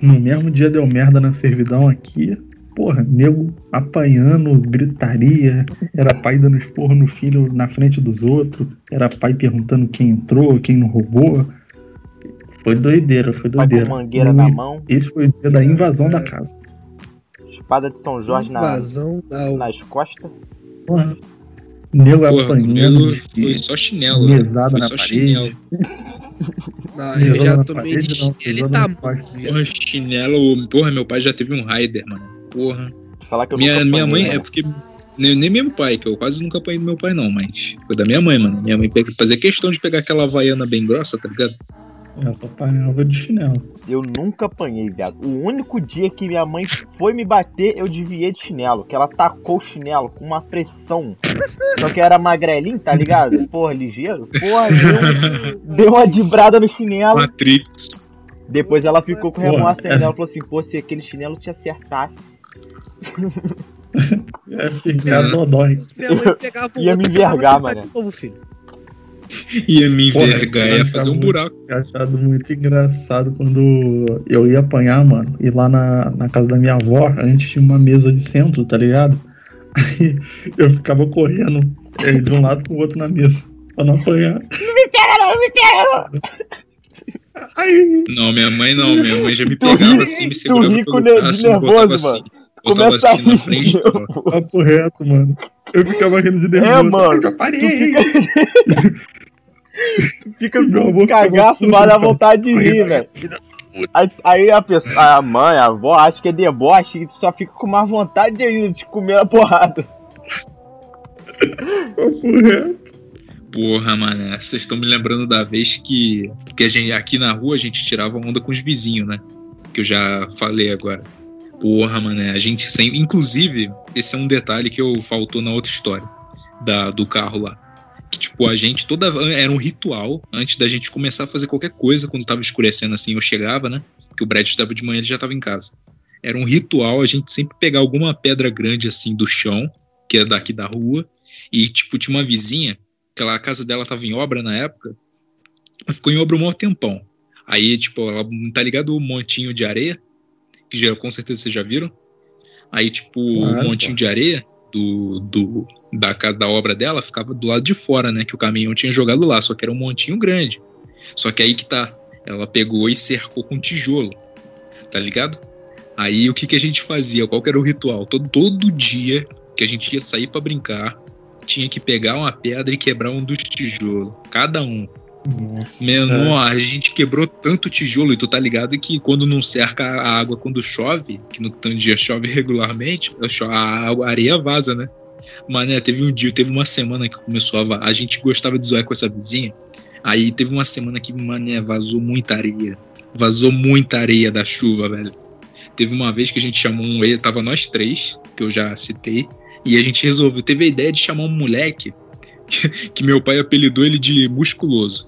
No mesmo dia deu merda na servidão aqui. Porra, nego apanhando, gritaria. Era pai dando esporro no filho na frente dos outros. Era pai perguntando quem entrou, quem não roubou. Foi doideira, foi com doideira. mangueira No- na mão, Esse foi o dia da invasão da casa. espada de São Jorge na, Invasão da nas costas. Porra. Nego Porra, apanhando. foi só chinelo. mesada Foi na só parede. chinelo. *laughs* Não, eu já tomei parede, não, ele tá. Porra, chinelo. Porra, meu pai já teve um Raider, mano. Porra. Falar que eu Minha, minha mãe, né? é porque. Nem, nem meu pai, que eu quase nunca apanhei do meu pai, não, mas foi da minha mãe, mano. Minha mãe fazia questão de pegar aquela havaiana bem grossa, tá ligado? Eu só apanhava de chinelo. Eu nunca apanhei, viado. O único dia que minha mãe foi me bater, eu desviei de chinelo. Que ela tacou o chinelo com uma pressão. Só que eu era magrelinho, tá ligado? Porra, ligeiro. Porra, deu, deu uma dibrada no chinelo. Matrix. Depois ela ficou com remorso é. ainda. Ela falou assim: pô, se aquele chinelo te acertasse. *laughs* É ficar dodói. Minha mãe pegava o Ia me e envergar, assim, "Vai mano." de novo, filho. Ia me envergar, ia fazer um achava buraco. Eu achado muito engraçado quando eu ia apanhar, mano. E lá na, na casa da minha avó, antes tinha uma mesa de centro, tá ligado? *laughs* Aí eu ficava correndo de um lado pro outro na mesa. Pra não apanhar. Não me pega, não, não me pega! Aí, Não, minha mãe não. Minha mãe já me *laughs* pegava ri- assim, me segurava pelo braço de me botava nervoso, assim. Botava Começa assim na a frente papo reto, mano. Eu ficava rindo de nervoso. É, mano. Já parei. *laughs* Fica Meu com um cagaço, mas dá vontade de rir, velho. Aí, aí a pessoa, a mãe, a avó, acha que é deboche e tu só fica com mais vontade ainda de comer a porrada. Porra, mano, vocês estão me lembrando da vez que, que a gente, aqui na rua a gente tirava onda com os vizinhos, né? Que eu já falei agora. Porra, mano, a gente sempre. Inclusive, esse é um detalhe que eu faltou na outra história da, do carro lá. Que, tipo, a gente toda. Era um ritual antes da gente começar a fazer qualquer coisa, quando tava escurecendo assim, eu chegava, né? Que o Brad estava de manhã, ele já tava em casa. Era um ritual a gente sempre pegar alguma pedra grande assim do chão, que é daqui da rua, e, tipo, tinha uma vizinha aquela a casa dela tava em obra na época, ficou em obra um maior tempão. Aí, tipo, ela tá ligado o montinho de areia, que já, com certeza vocês já viram. Aí, tipo, Claro, o montinho de areia do, do, da casa da obra dela ficava do lado de fora, né? Que o caminhão tinha jogado lá, só que era um montinho grande. Só que aí que tá, ela pegou e cercou com tijolo, tá ligado? Aí o que, que a gente fazia? Qual que era o ritual? Todo, todo dia que a gente ia sair para brincar, tinha que pegar uma pedra e quebrar um dos tijolos. Cada um. Nossa. Menor, a gente quebrou tanto tijolo, e tu tá ligado que quando não cerca a água quando chove, que no tanto dia chove *laughs* regularmente, a a areia vaza, né? Mas né, teve um dia, teve uma semana que começou a A gente gostava de zoar com essa vizinha. Aí teve uma semana que, mané, vazou muita areia. Vazou muita areia da chuva, velho. Teve uma vez que a gente chamou um. Tava nós três, que eu já citei. E a gente resolveu, teve a ideia de chamar um moleque *laughs* que meu pai apelidou ele de musculoso.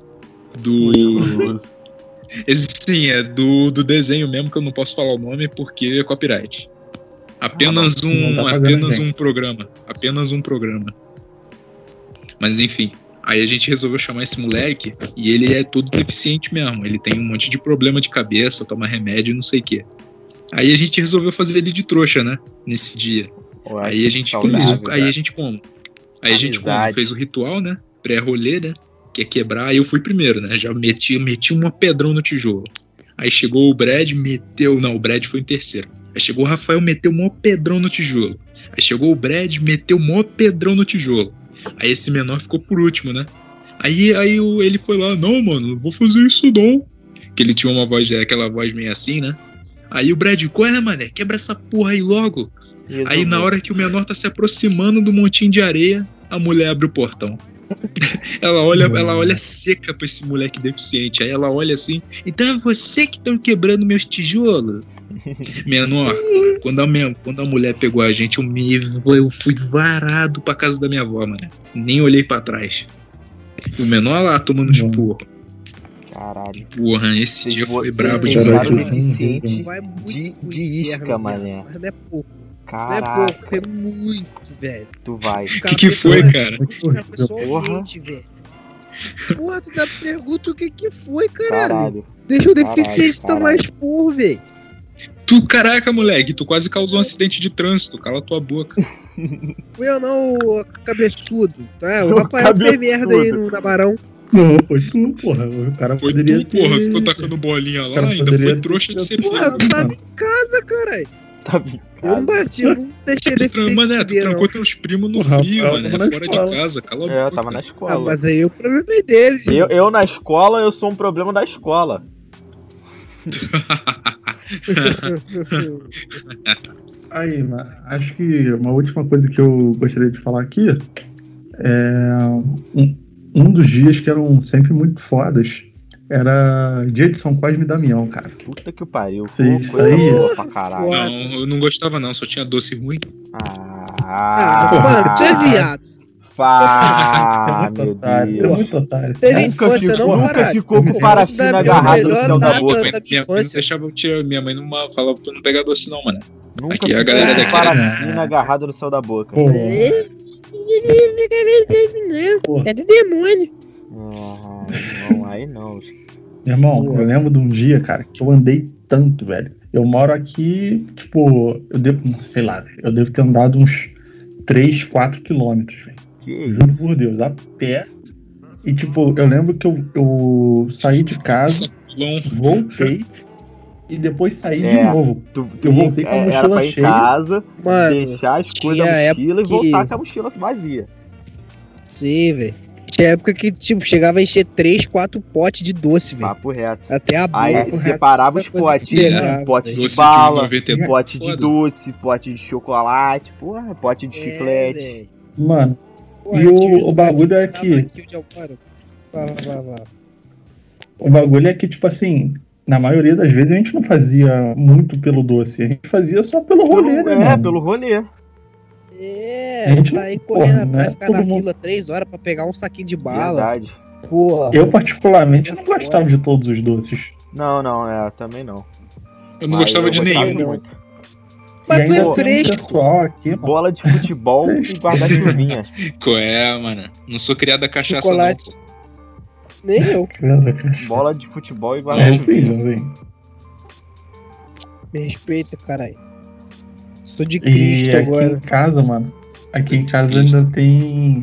Do. *laughs* Sim, é do, do desenho mesmo, que eu não posso falar o nome porque é copyright. Apenas não um, tá apenas um programa. Apenas um programa. Mas enfim, aí a gente resolveu chamar esse moleque e ele é todo deficiente mesmo. Ele tem um monte de problema de cabeça, toma remédio e não sei o quê. Aí a gente resolveu fazer ele de trouxa, né? Nesse dia. Pô, Aí a gente começou, aí a gente como? Aí a gente como? Fez o ritual, né? Pré-rolê, né? Que é quebrar, aí eu fui primeiro, né? Já meti, meti uma pedrão no tijolo. Aí chegou o Brad, meteu. Não, o Brad foi em terceiro. Aí chegou o Rafael, meteu o maior pedrão no tijolo. Aí chegou o Brad, meteu o maior pedrão no tijolo. Aí esse menor ficou por último, né? Aí, aí ele foi lá, não, mano, não vou fazer isso não. Que ele tinha uma voz, é, aquela voz meio assim, né? Aí o Brad, qual é, mané? Quebra essa porra aí logo. Aí na hora que o menor tá se aproximando do montinho de areia, a mulher abre o portão. *laughs* ela olha, ela olha seca pra esse moleque deficiente. Aí ela olha assim, então é você que tá quebrando meus tijolos? *laughs* Menor, quando a, minha- quando a mulher pegou a gente, eu, me, eu fui varado pra casa da minha avó, mano. Nem olhei pra trás. O menor lá tomando porra. Caralho. Porra, esse Vocês dia foi brabo demais. Vai muito de, de isca, mané. Mas não é pouco. Não é Caraca, pouco, é muito, velho. tu vai. O Que que foi, cara? Cara, foi só Porra. ambiente, velho. Porra, tu dá pergunta o que que foi, caralho. Caralho. Deixa o deficiente Caralho, tomar expor, velho. Tu, caraca, moleque, tu quase causou um acidente de trânsito. Cala tua boca. *laughs* Fui eu não, o cabeçudo. Tá? O O Rafael fez merda aí no, na Barão. Não, foi tu, porra. O cara Foi poderia tu, porra, ter... ficou tacando bolinha lá, ainda foi trouxa de ser Porra, tu tava em casa, caralho. Tá bem. Eu não bati, eu não deixei Tu, tra- deficiente mané, tu trancou teus primos no frio, na fora escola. de casa, cala a É, eu boca. tava na Ah, escola. mas aí o problema é deles. eu, eu na escola, eu sou um problema da escola. *laughs* Aí, mas acho que uma última coisa que eu gostaria de falar aqui é um, um dos dias que eram sempre muito fodas era dia de São Cosme e Damião, cara. Puta que o pariu. Sim, Pô, isso aí. boa pra caralho. Foda. Não, eu não gostava não, só tinha doce ruim. Ah, Ah, mano, tu é viado. Ah, *laughs* é muito meu otário, é Deus. muito otário. Teve Nunca infância ficou- não, nunca caralho. ficou com parafina agarrada no céu da boca. minha, minha mãe deixava eu tirar, minha mãe não falava pra não pegar doce não, mano. Nunca Aqui, a galera daqui- parafina agarrada no céu da boca. Pô, É Pô. É de demônio. Não, aí não. meu irmão, Pô. eu lembro de um dia, cara, que eu andei tanto, velho. Eu moro aqui, tipo, eu devo, sei lá, eu devo ter andado uns 3, 4 quilômetros, velho. Juro por Deus, a pé. E, tipo, eu lembro que eu, eu saí de casa, voltei e depois saí de É. novo. Tu, tu Eu voltei com a é, mochila era pra ir em cheia. casa, Mano, deixar as coisas na época mochila e que- voltar com a mochila vazia. sim, velho. Tinha época que, tipo, chegava a encher 3, 4 potes de doce, velho. Papo reto. Até a Aí boca. Correto. separava os potes. pegava, né? Pote de Doce bala, de 90 pote de doce, pote de chocolate, porra, pote de É, chiclete. velho. Mano, Porra, E o- tinha o bagulho é que- o bagulho é que, tipo assim, na maioria das vezes a gente não fazia muito pelo doce, a gente fazia só pelo rolê, Pelo- né, é, mano? pelo rolê. É, Gente, sair porra, correndo né? atrás, ficar Todo na mundo- fila 3 horas pra pegar um saquinho de bala. Verdade. Porra. Eu, particularmente, não gostava de todos os doces. Não, não, é, também não. Eu não Mas gostava eu de gostava nenhum. muito. Mas tu é fresco. aqui. Bola de futebol e guarda-chuvinha. *laughs* Qual é, mano? Não sou criado a cachaça Chocolate. não. Nem eu. *laughs* Bola de futebol e sim, guarda-chuvinha. Me respeita, caralho. Sou de E Cristo aqui agora. em casa, mano, aqui em casa ainda tem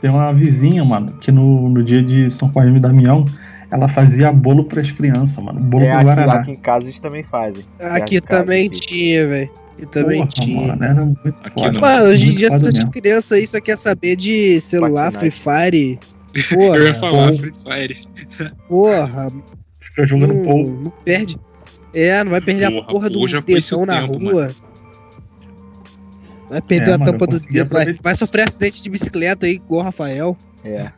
tem uma vizinha, mano, que no, no dia de São Cosme e Damião, ela fazia bolo pras crianças, mano. Bolo É, com aqui, Guaraná. aqui em casa eles também fazem. Aqui em casa, também aqui. tinha, velho. Aqui também Porra, tinha. mano, era muito Aqui foda. Mano, hoje em dia essas crianças aí só quer saber de celular, Free. Fire. Porra, *laughs* Eu ia falar. Free Fire. porra. Fica jogando Não, não perde. É, não vai perder a Porra, porra do dedão na tempo, rua. Vai perder É, a mano, tampa do dedo. Vai, vai sofrer acidente de bicicleta aí, igual o Rafael. É.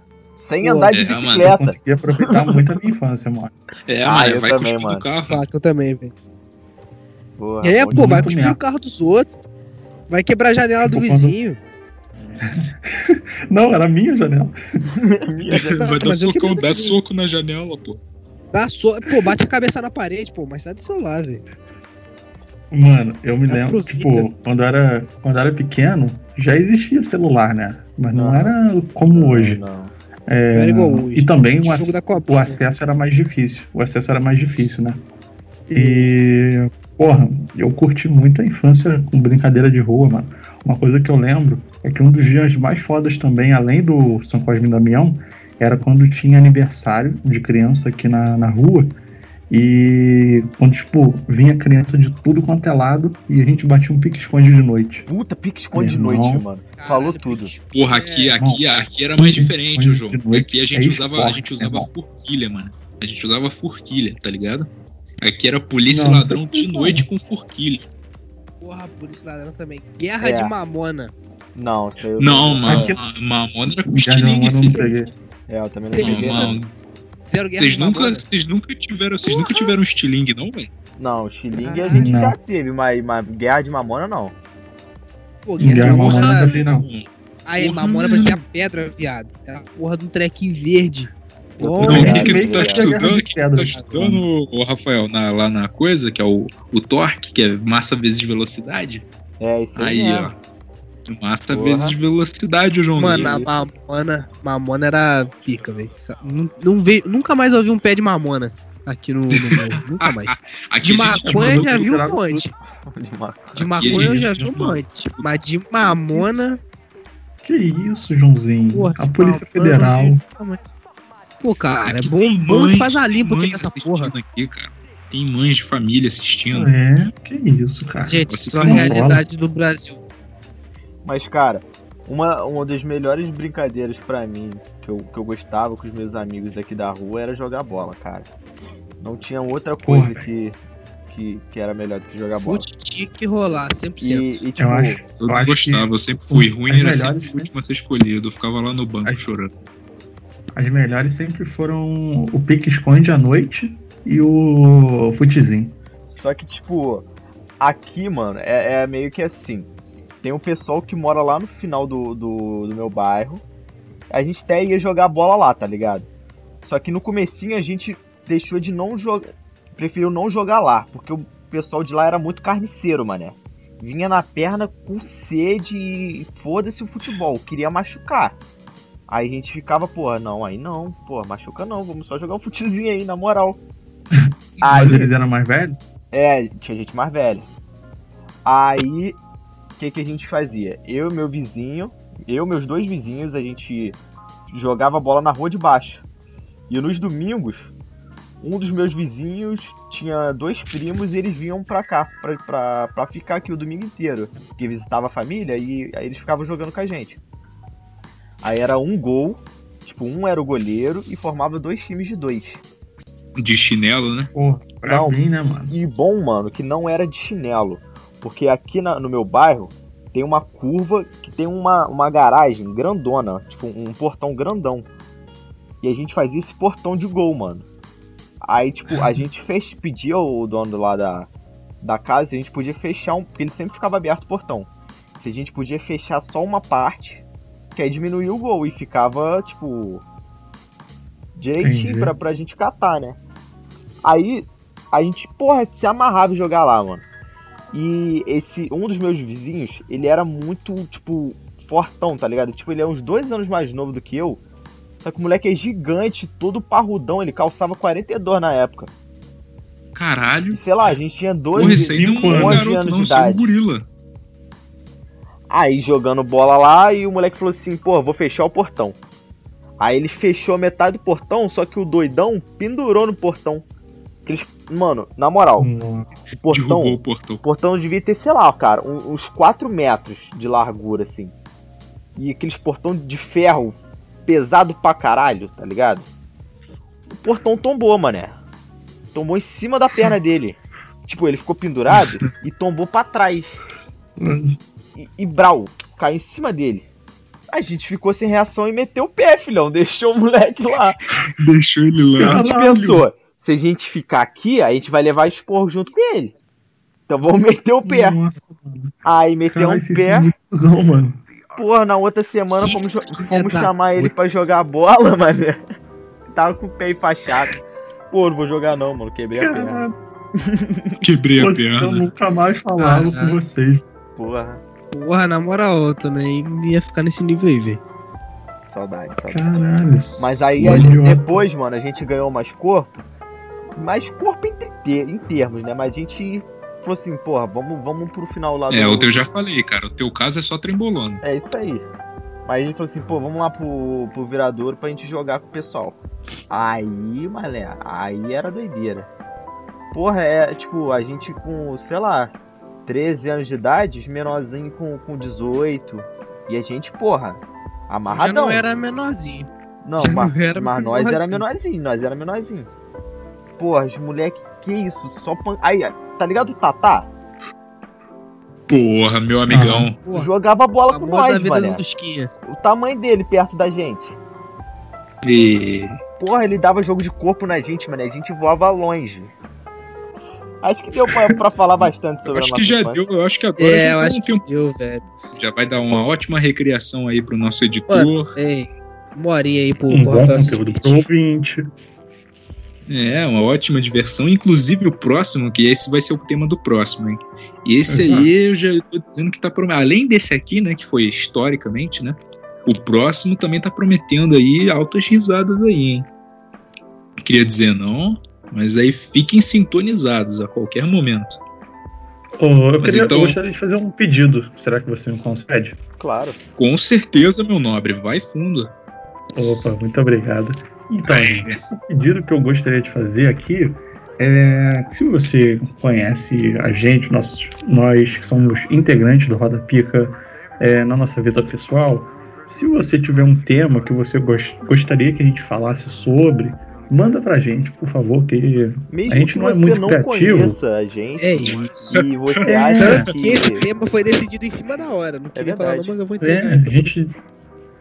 Sem Pô, andar de é, mano. Eu bicicleta. consegui aproveitar muito a minha infância, mano. É, Ah, mano, eu vai também, cuspir mano. no carro. Que eu também, velho. Porra, É, pô, vai cuspir mesmo. o carro dos outros. Vai quebrar a janela do Tipo, quando- vizinho. *laughs* Não, era a minha janela. *laughs* demais. Tá, Vai dar socão, dá soco na janela, pô. Dá so... Pô, bate a cabeça na parede, pô, mas sai do celular, velho. Mano, eu me lembro, Aproveita. tipo, quando eu era, quando era pequeno, já existia celular, né? Mas não Não. era como hoje. Não. É, Não era igual hoje. E também o, ac- da o Copa. acesso era mais difícil. O acesso era mais difícil, né? E, porra, eu curti muito a infância com brincadeira de rua, mano. Uma coisa que eu lembro é que um dos dias mais fodas também, além do São Cosme e Damião, era quando tinha aniversário de criança aqui na, na rua. E quando, tipo, vinha criança de tudo quanto é lado e a gente batia um pique-esconde de noite. Puta, pique esconde de noite, mano. Falou Caralho, tudo. Porra, aqui, É, aqui, aqui era mais diferente, de noite Aqui a gente é usava, a esporte, gente usava irmão. forquilha, mano. A gente usava forquilha, tá ligado? Aqui era polícia Não, ladrão não de não. noite com forquilha. Porra, por isso ladrão também. Guerra É. de mamona. Não, isso aí eu Não, não- mano, Aqui- mamona era não, não filho. É, eu também não peguei, não. Zero guerra vocês nunca, vocês nunca tiveram, vocês nunca tiveram estilingue, não, velho? Não, xilingue a Ah, gente não. já teve, mas, mas guerra de mamona não. Pô, guerra de mamona. mamona também não. Aí, Porra. mamona parecia pedra, viado. Era porra de um trequinho verde. Bom, Não, o é, que, que meio tu tá que a guerra estudando? O que, que tu tá né? estudando, ô, Rafael, na- lá na coisa, que é o, o torque, que é massa vezes velocidade? É, isso aí, Aí, mesmo. ó. Massa Porra. vezes velocidade, ô Joãozinho. Mano, a mamona, mamona era pica, velho. Não, não veio, nunca mais ouvi um pé de mamona aqui no, no. *laughs* Nunca mais. Aqui De maconha mandou já vi um monte. De maconha eu já vi um monte. Mas de mamona. Que isso, Joãozinho? Porra, a Polícia mamona, Federal. mais. Pô, cara, é Aqui bom, tem bom mães- de faz a limpa aqui nessa porra. aqui, cara. Tem mães de família assistindo. É, que isso, cara. Gente, Você só a realidade do Brasil. Mas, cara, uma, uma das melhores brincadeiras pra mim, que eu, que eu gostava com os meus amigos aqui da rua, era jogar bola, cara. Não tinha outra coisa Porra, que, que, que era melhor do que jogar bola. Fute tinha que rolar, 100%. E, e tipo, Eu acho, Eu acho gostava, que eu sempre fui as ruim, era melhores, sempre o né? último a ser escolhido. Eu ficava lá no banco As- chorando. as melhores sempre foram o pique-esconde à noite e o futezinho. Só que, tipo, aqui, mano, é, é meio que assim. Tem um pessoal que mora lá no final do, do, do meu bairro. A gente até ia jogar bola lá, tá ligado? Só que no comecinho a gente deixou de não jogar. Preferiu não jogar lá, porque o pessoal de lá era muito carniceiro, mané. Vinha na perna com sede e foda-se o futebol, queria machucar. Aí a gente ficava, porra, não, aí não, porra, machuca não, vamos só jogar um futezinho aí, na moral. *laughs* Aí, Mas eles eram mais velhos? é, tinha gente mais velha. Aí, que, que a gente fazia? Eu e meu vizinho, eu e meus dois vizinhos, a gente jogava bola na rua de baixo. E nos domingos, um dos meus vizinhos tinha dois primos e eles vinham pra cá, pra, pra, pra ficar aqui o domingo inteiro. Porque visitava a família e aí eles ficavam jogando com a gente. Aí era um gol, tipo, um era o goleiro e formava dois times de dois. De chinelo, né? Pô, pra Não. mim, né, mano? E bom, mano, que não era de chinelo. Porque aqui na- no meu bairro tem uma curva que tem uma, uma garagem grandona, tipo um portão grandão. E a gente fazia esse portão de gol, mano. Aí, tipo, a *laughs* gente fez, pedia o dono lá da, da casa, se a gente podia fechar um. Porque ele sempre ficava aberto o portão. Se a gente podia fechar só uma parte, que aí diminuía o gol e ficava, tipo. Direitinho pra, pra gente catar, né? Aí a gente, porra, se amarrava em jogar lá, mano. E esse, um dos meus vizinhos, ele era muito, tipo, fortão, tá ligado? Tipo, ele é uns dois anos mais novo do que eu. Só que o moleque é gigante, todo parrudão, ele calçava 42 na época. Caralho. E sei lá, a gente tinha 12, Porra, isso aí não é um 11 garoto, anos não, de é um idade. gorila. Aí jogando bola lá e o moleque falou assim, pô, vou fechar o portão. Aí ele fechou metade do portão, só que o doidão pendurou no portão. Aqueles, mano, na moral, Nossa. o portão, o portão. o portão devia ter, sei lá, cara, uns 4 metros de largura, assim. E aqueles portão de ferro pesado pra caralho, tá ligado? O portão tombou, mané. Tombou em cima da perna *laughs* dele. Tipo, ele ficou pendurado e tombou pra trás. E, e Brau caiu em cima dele. A gente ficou sem reação e meteu o pé, filhão. Deixou o moleque lá. *laughs* Deixou ele A lá. gente Caralho. pensou, se a gente ficar aqui, a gente vai levar esporro junto com ele. Então vamos *laughs* meter o pé. Nossa, mano. Aí meteu Caralho, um pé. cuzão, mano. Porra, na outra semana Que fomos, fomos da chamar ele pra jogar bola, *laughs* mas tava com o pé enfaixado. Pô, não vou jogar não, mano. Quebrei a perna. Quebrei a Pô, eu perna. nunca mais falava com vocês. Porra, Porra, na moral, eu também ia ficar nesse nível aí, velho. saudade, saudade. Caralho. Mas aí, depois, mano, a gente ganhou mais corpo. Mais corpo entre ter, em termos, né? Mas a gente falou assim, porra, vamos, vamos pro final lá É, do. o teu já falei, cara. O teu caso é só trembolando. É isso aí. Mas a gente falou assim, pô, vamos lá pro, pro viradouro pra gente jogar com o pessoal. Aí, mané, aí era doideira. Porra, é tipo, a gente com, sei lá, 13 anos de idade, os menorzinhos com, com 18. E a gente, porra, Eu amarradão. já não era menorzinho. Não, Já mas, não era mas nós era menorzinho. menorzinho, nós era menorzinho. Porra, os moleque, que isso? Só pan... Aí, tá ligado o Tatá? Porra, meu amigão. Porra, Jogava bola com da nós, vida mané. do Lusquinha. O tamanho dele perto da gente. E... Porra, ele dava jogo de corpo na gente, mano. A gente voava longe. Acho que deu pra, pra falar bastante sobre acho a que já deu. Eu acho que agora É, já, eu acho um que tempo- deu, velho. já vai dar uma ótima recriação aí pro nosso editor. Mano, tem uma horinha aí pro, Um pro bom Rafael conteúdo pro ouvinte. É, uma ótima diversão. Inclusive o próximo, que esse vai ser o tema do próximo, hein? E esse Exato. aí eu já tô dizendo que tá prometendo. Além desse aqui, né, que foi historicamente, né? O próximo também tá prometendo aí altas risadas aí, hein? Queria dizer não, mas aí fiquem sintonizados a qualquer momento. Ô, eu, queria, então- eu gostaria de fazer um pedido. Será que você me concede? Claro. Com certeza, meu nobre, vai fundo. Opa, muito obrigado. Então, o pedido que eu gostaria de fazer aqui é que se você conhece a gente, nós, nós que somos integrantes do Roda Pica é, na nossa vida pessoal, se você tiver um tema que você gos- gostaria que a gente falasse sobre, manda pra gente, por favor, que Mesmo A gente que não é muito não criativo. conheça a gente É isso. e você É. acha que esse tema foi decidido em cima da hora. Não queria falar não, mas eu vou É, entregar. a gente,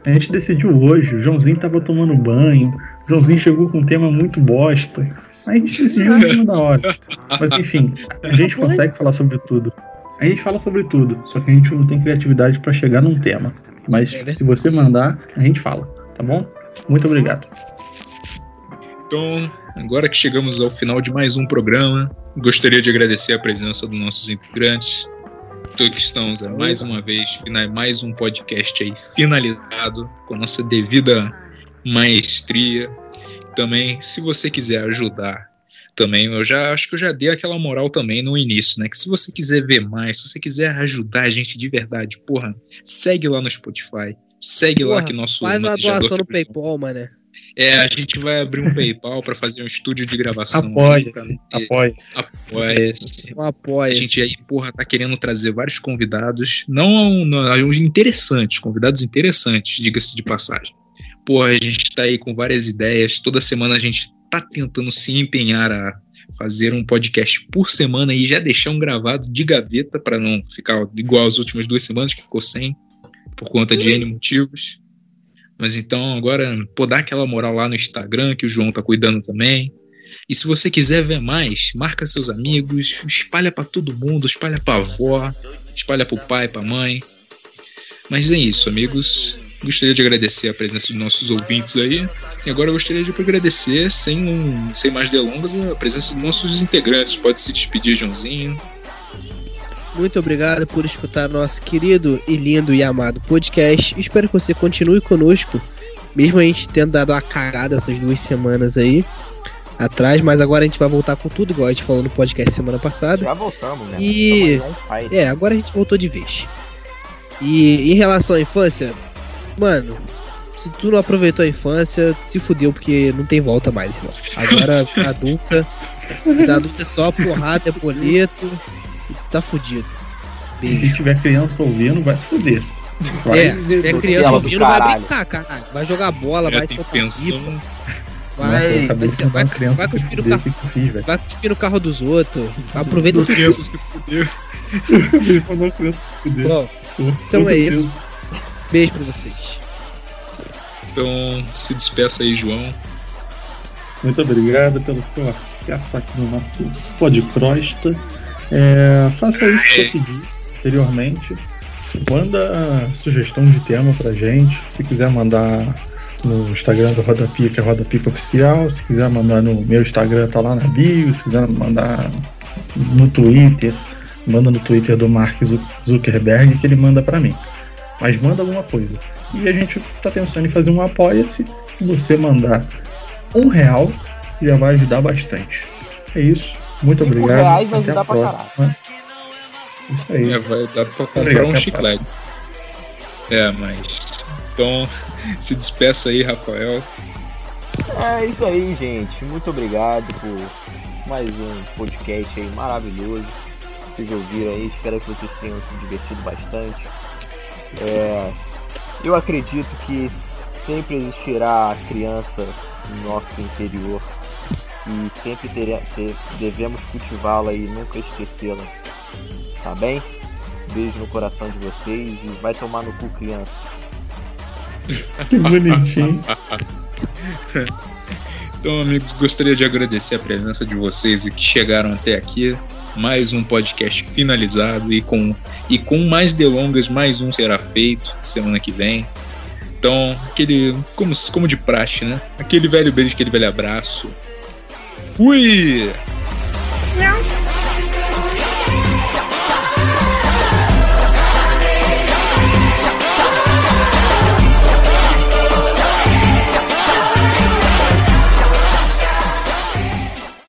a gente decidiu hoje. O Joãozinho tava tomando banho. Joãozinho chegou com um tema muito bosta. A gente em cima da hora. Mas enfim, a gente consegue falar sobre tudo. A gente fala sobre tudo, só que a gente não tem criatividade pra chegar num tema. Mas É verdade. se você mandar, a gente fala, tá bom? Muito obrigado. Então, agora que chegamos ao final de mais um programa, gostaria de agradecer a presença dos nossos integrantes. Todos que estamos é, mais uma vez, mais um podcast aí finalizado com a nossa devida maestria. Também, se você quiser ajudar, também eu já acho que eu já dei aquela moral também no início, né? Que se você quiser ver mais, se você quiser ajudar a gente de verdade, porra, segue lá no Spotify. Segue lá Porra, que nosso Faz uma doação no PayPal, mané. é, a gente vai abrir um PayPal para fazer um estúdio de gravação. Apoia, Apoia. Apoia-se. Um apoio. A gente aí, porra, tá querendo trazer vários convidados, não, não uns interessantes, convidados interessantes, diga-se de passagem. Porra, a gente tá aí com várias ideias, toda semana a gente tá tentando se empenhar a fazer um podcast por semana e já deixar um gravado de gaveta para não ficar igual as últimas duas semanas que ficou sem, por conta de N motivos. Mas então agora, pô, dá aquela moral lá no Instagram, que o João tá cuidando também. E se você quiser ver mais, marca seus amigos, espalha pra todo mundo, espalha pra avó, espalha pro pai, pra mãe. Mas é isso, amigos. Gostaria de agradecer a presença dos nossos ouvintes aí. E agora eu gostaria de agradecer, sem, um, sem mais delongas, a presença dos nossos integrantes. Pode se despedir, Joãozinho. Muito obrigado por escutar nosso querido e lindo e amado podcast. Espero que você continue conosco, mesmo a gente tendo dado uma cagada essas duas semanas aí atrás, mas agora a gente vai voltar com tudo, igual a gente falou no podcast semana passada. Já voltamos, né? E-. É, agora a gente voltou de vez. E em relação à infância, mano, se tu não aproveitou a infância, se fudeu porque não tem volta mais, irmão. Agora, adulta, vida adulta é só porrada, é boleto, tu tá fudido. Beijo. se tiver criança ouvindo, vai se fuder. Vai É, se ver- tiver criança ouvindo, vai brincar, caralho. Vai jogar bola, Já vai soltar pipa, pensão. Nossa, eu vai, acabei vai, vai, vai se cuspir no carro. o fiz? Vai cuspir no carro dos outros. Aproveita tudo. criança se fudeu. Bom, então é isso. Beijo pra vocês. Então, se despeça aí, João. Muito obrigado pelo seu acesso aqui no nosso Podcrosta. É, faça isso que eu pedi anteriormente. Manda sugestão de tema pra gente. Se quiser mandar no Instagram do Roda Pica, é Roda Pica Oficial. Se quiser mandar no meu Instagram, tá lá na bio. Se quiser mandar no Twitter, manda no Twitter do Mark Zu- Zuckerberg que ele manda pra mim. Mas manda alguma coisa. E a gente tá pensando em fazer um apoia-se. Se você mandar um real, já vai ajudar bastante. É isso. Muito Cinco obrigado. reais vai Até a ajudar pra próxima. Isso aí. É, vai dar pra comprar Obrigado, um a chiclete. É, mas. Então, *laughs* se despeça aí, Rafael. É isso aí, gente. Muito obrigado por mais um podcast aí maravilhoso. Vocês ouviram aí, espero que vocês tenham se divertido bastante. É, eu acredito que sempre existirá a criança no nosso interior e sempre tere- te- devemos cultivá-la e nunca esquecê-la. Tá bem? Beijo no coração de vocês e vai tomar no cu criança. Que bonitinho. *laughs* Então, amigos, gostaria de agradecer a presença de vocês e que chegaram até aqui. Mais um podcast finalizado e com, e com mais delongas, mais um será feito semana que vem. Então, aquele. Como, como de praxe, né? Aquele velho beijo, aquele velho abraço. Fui!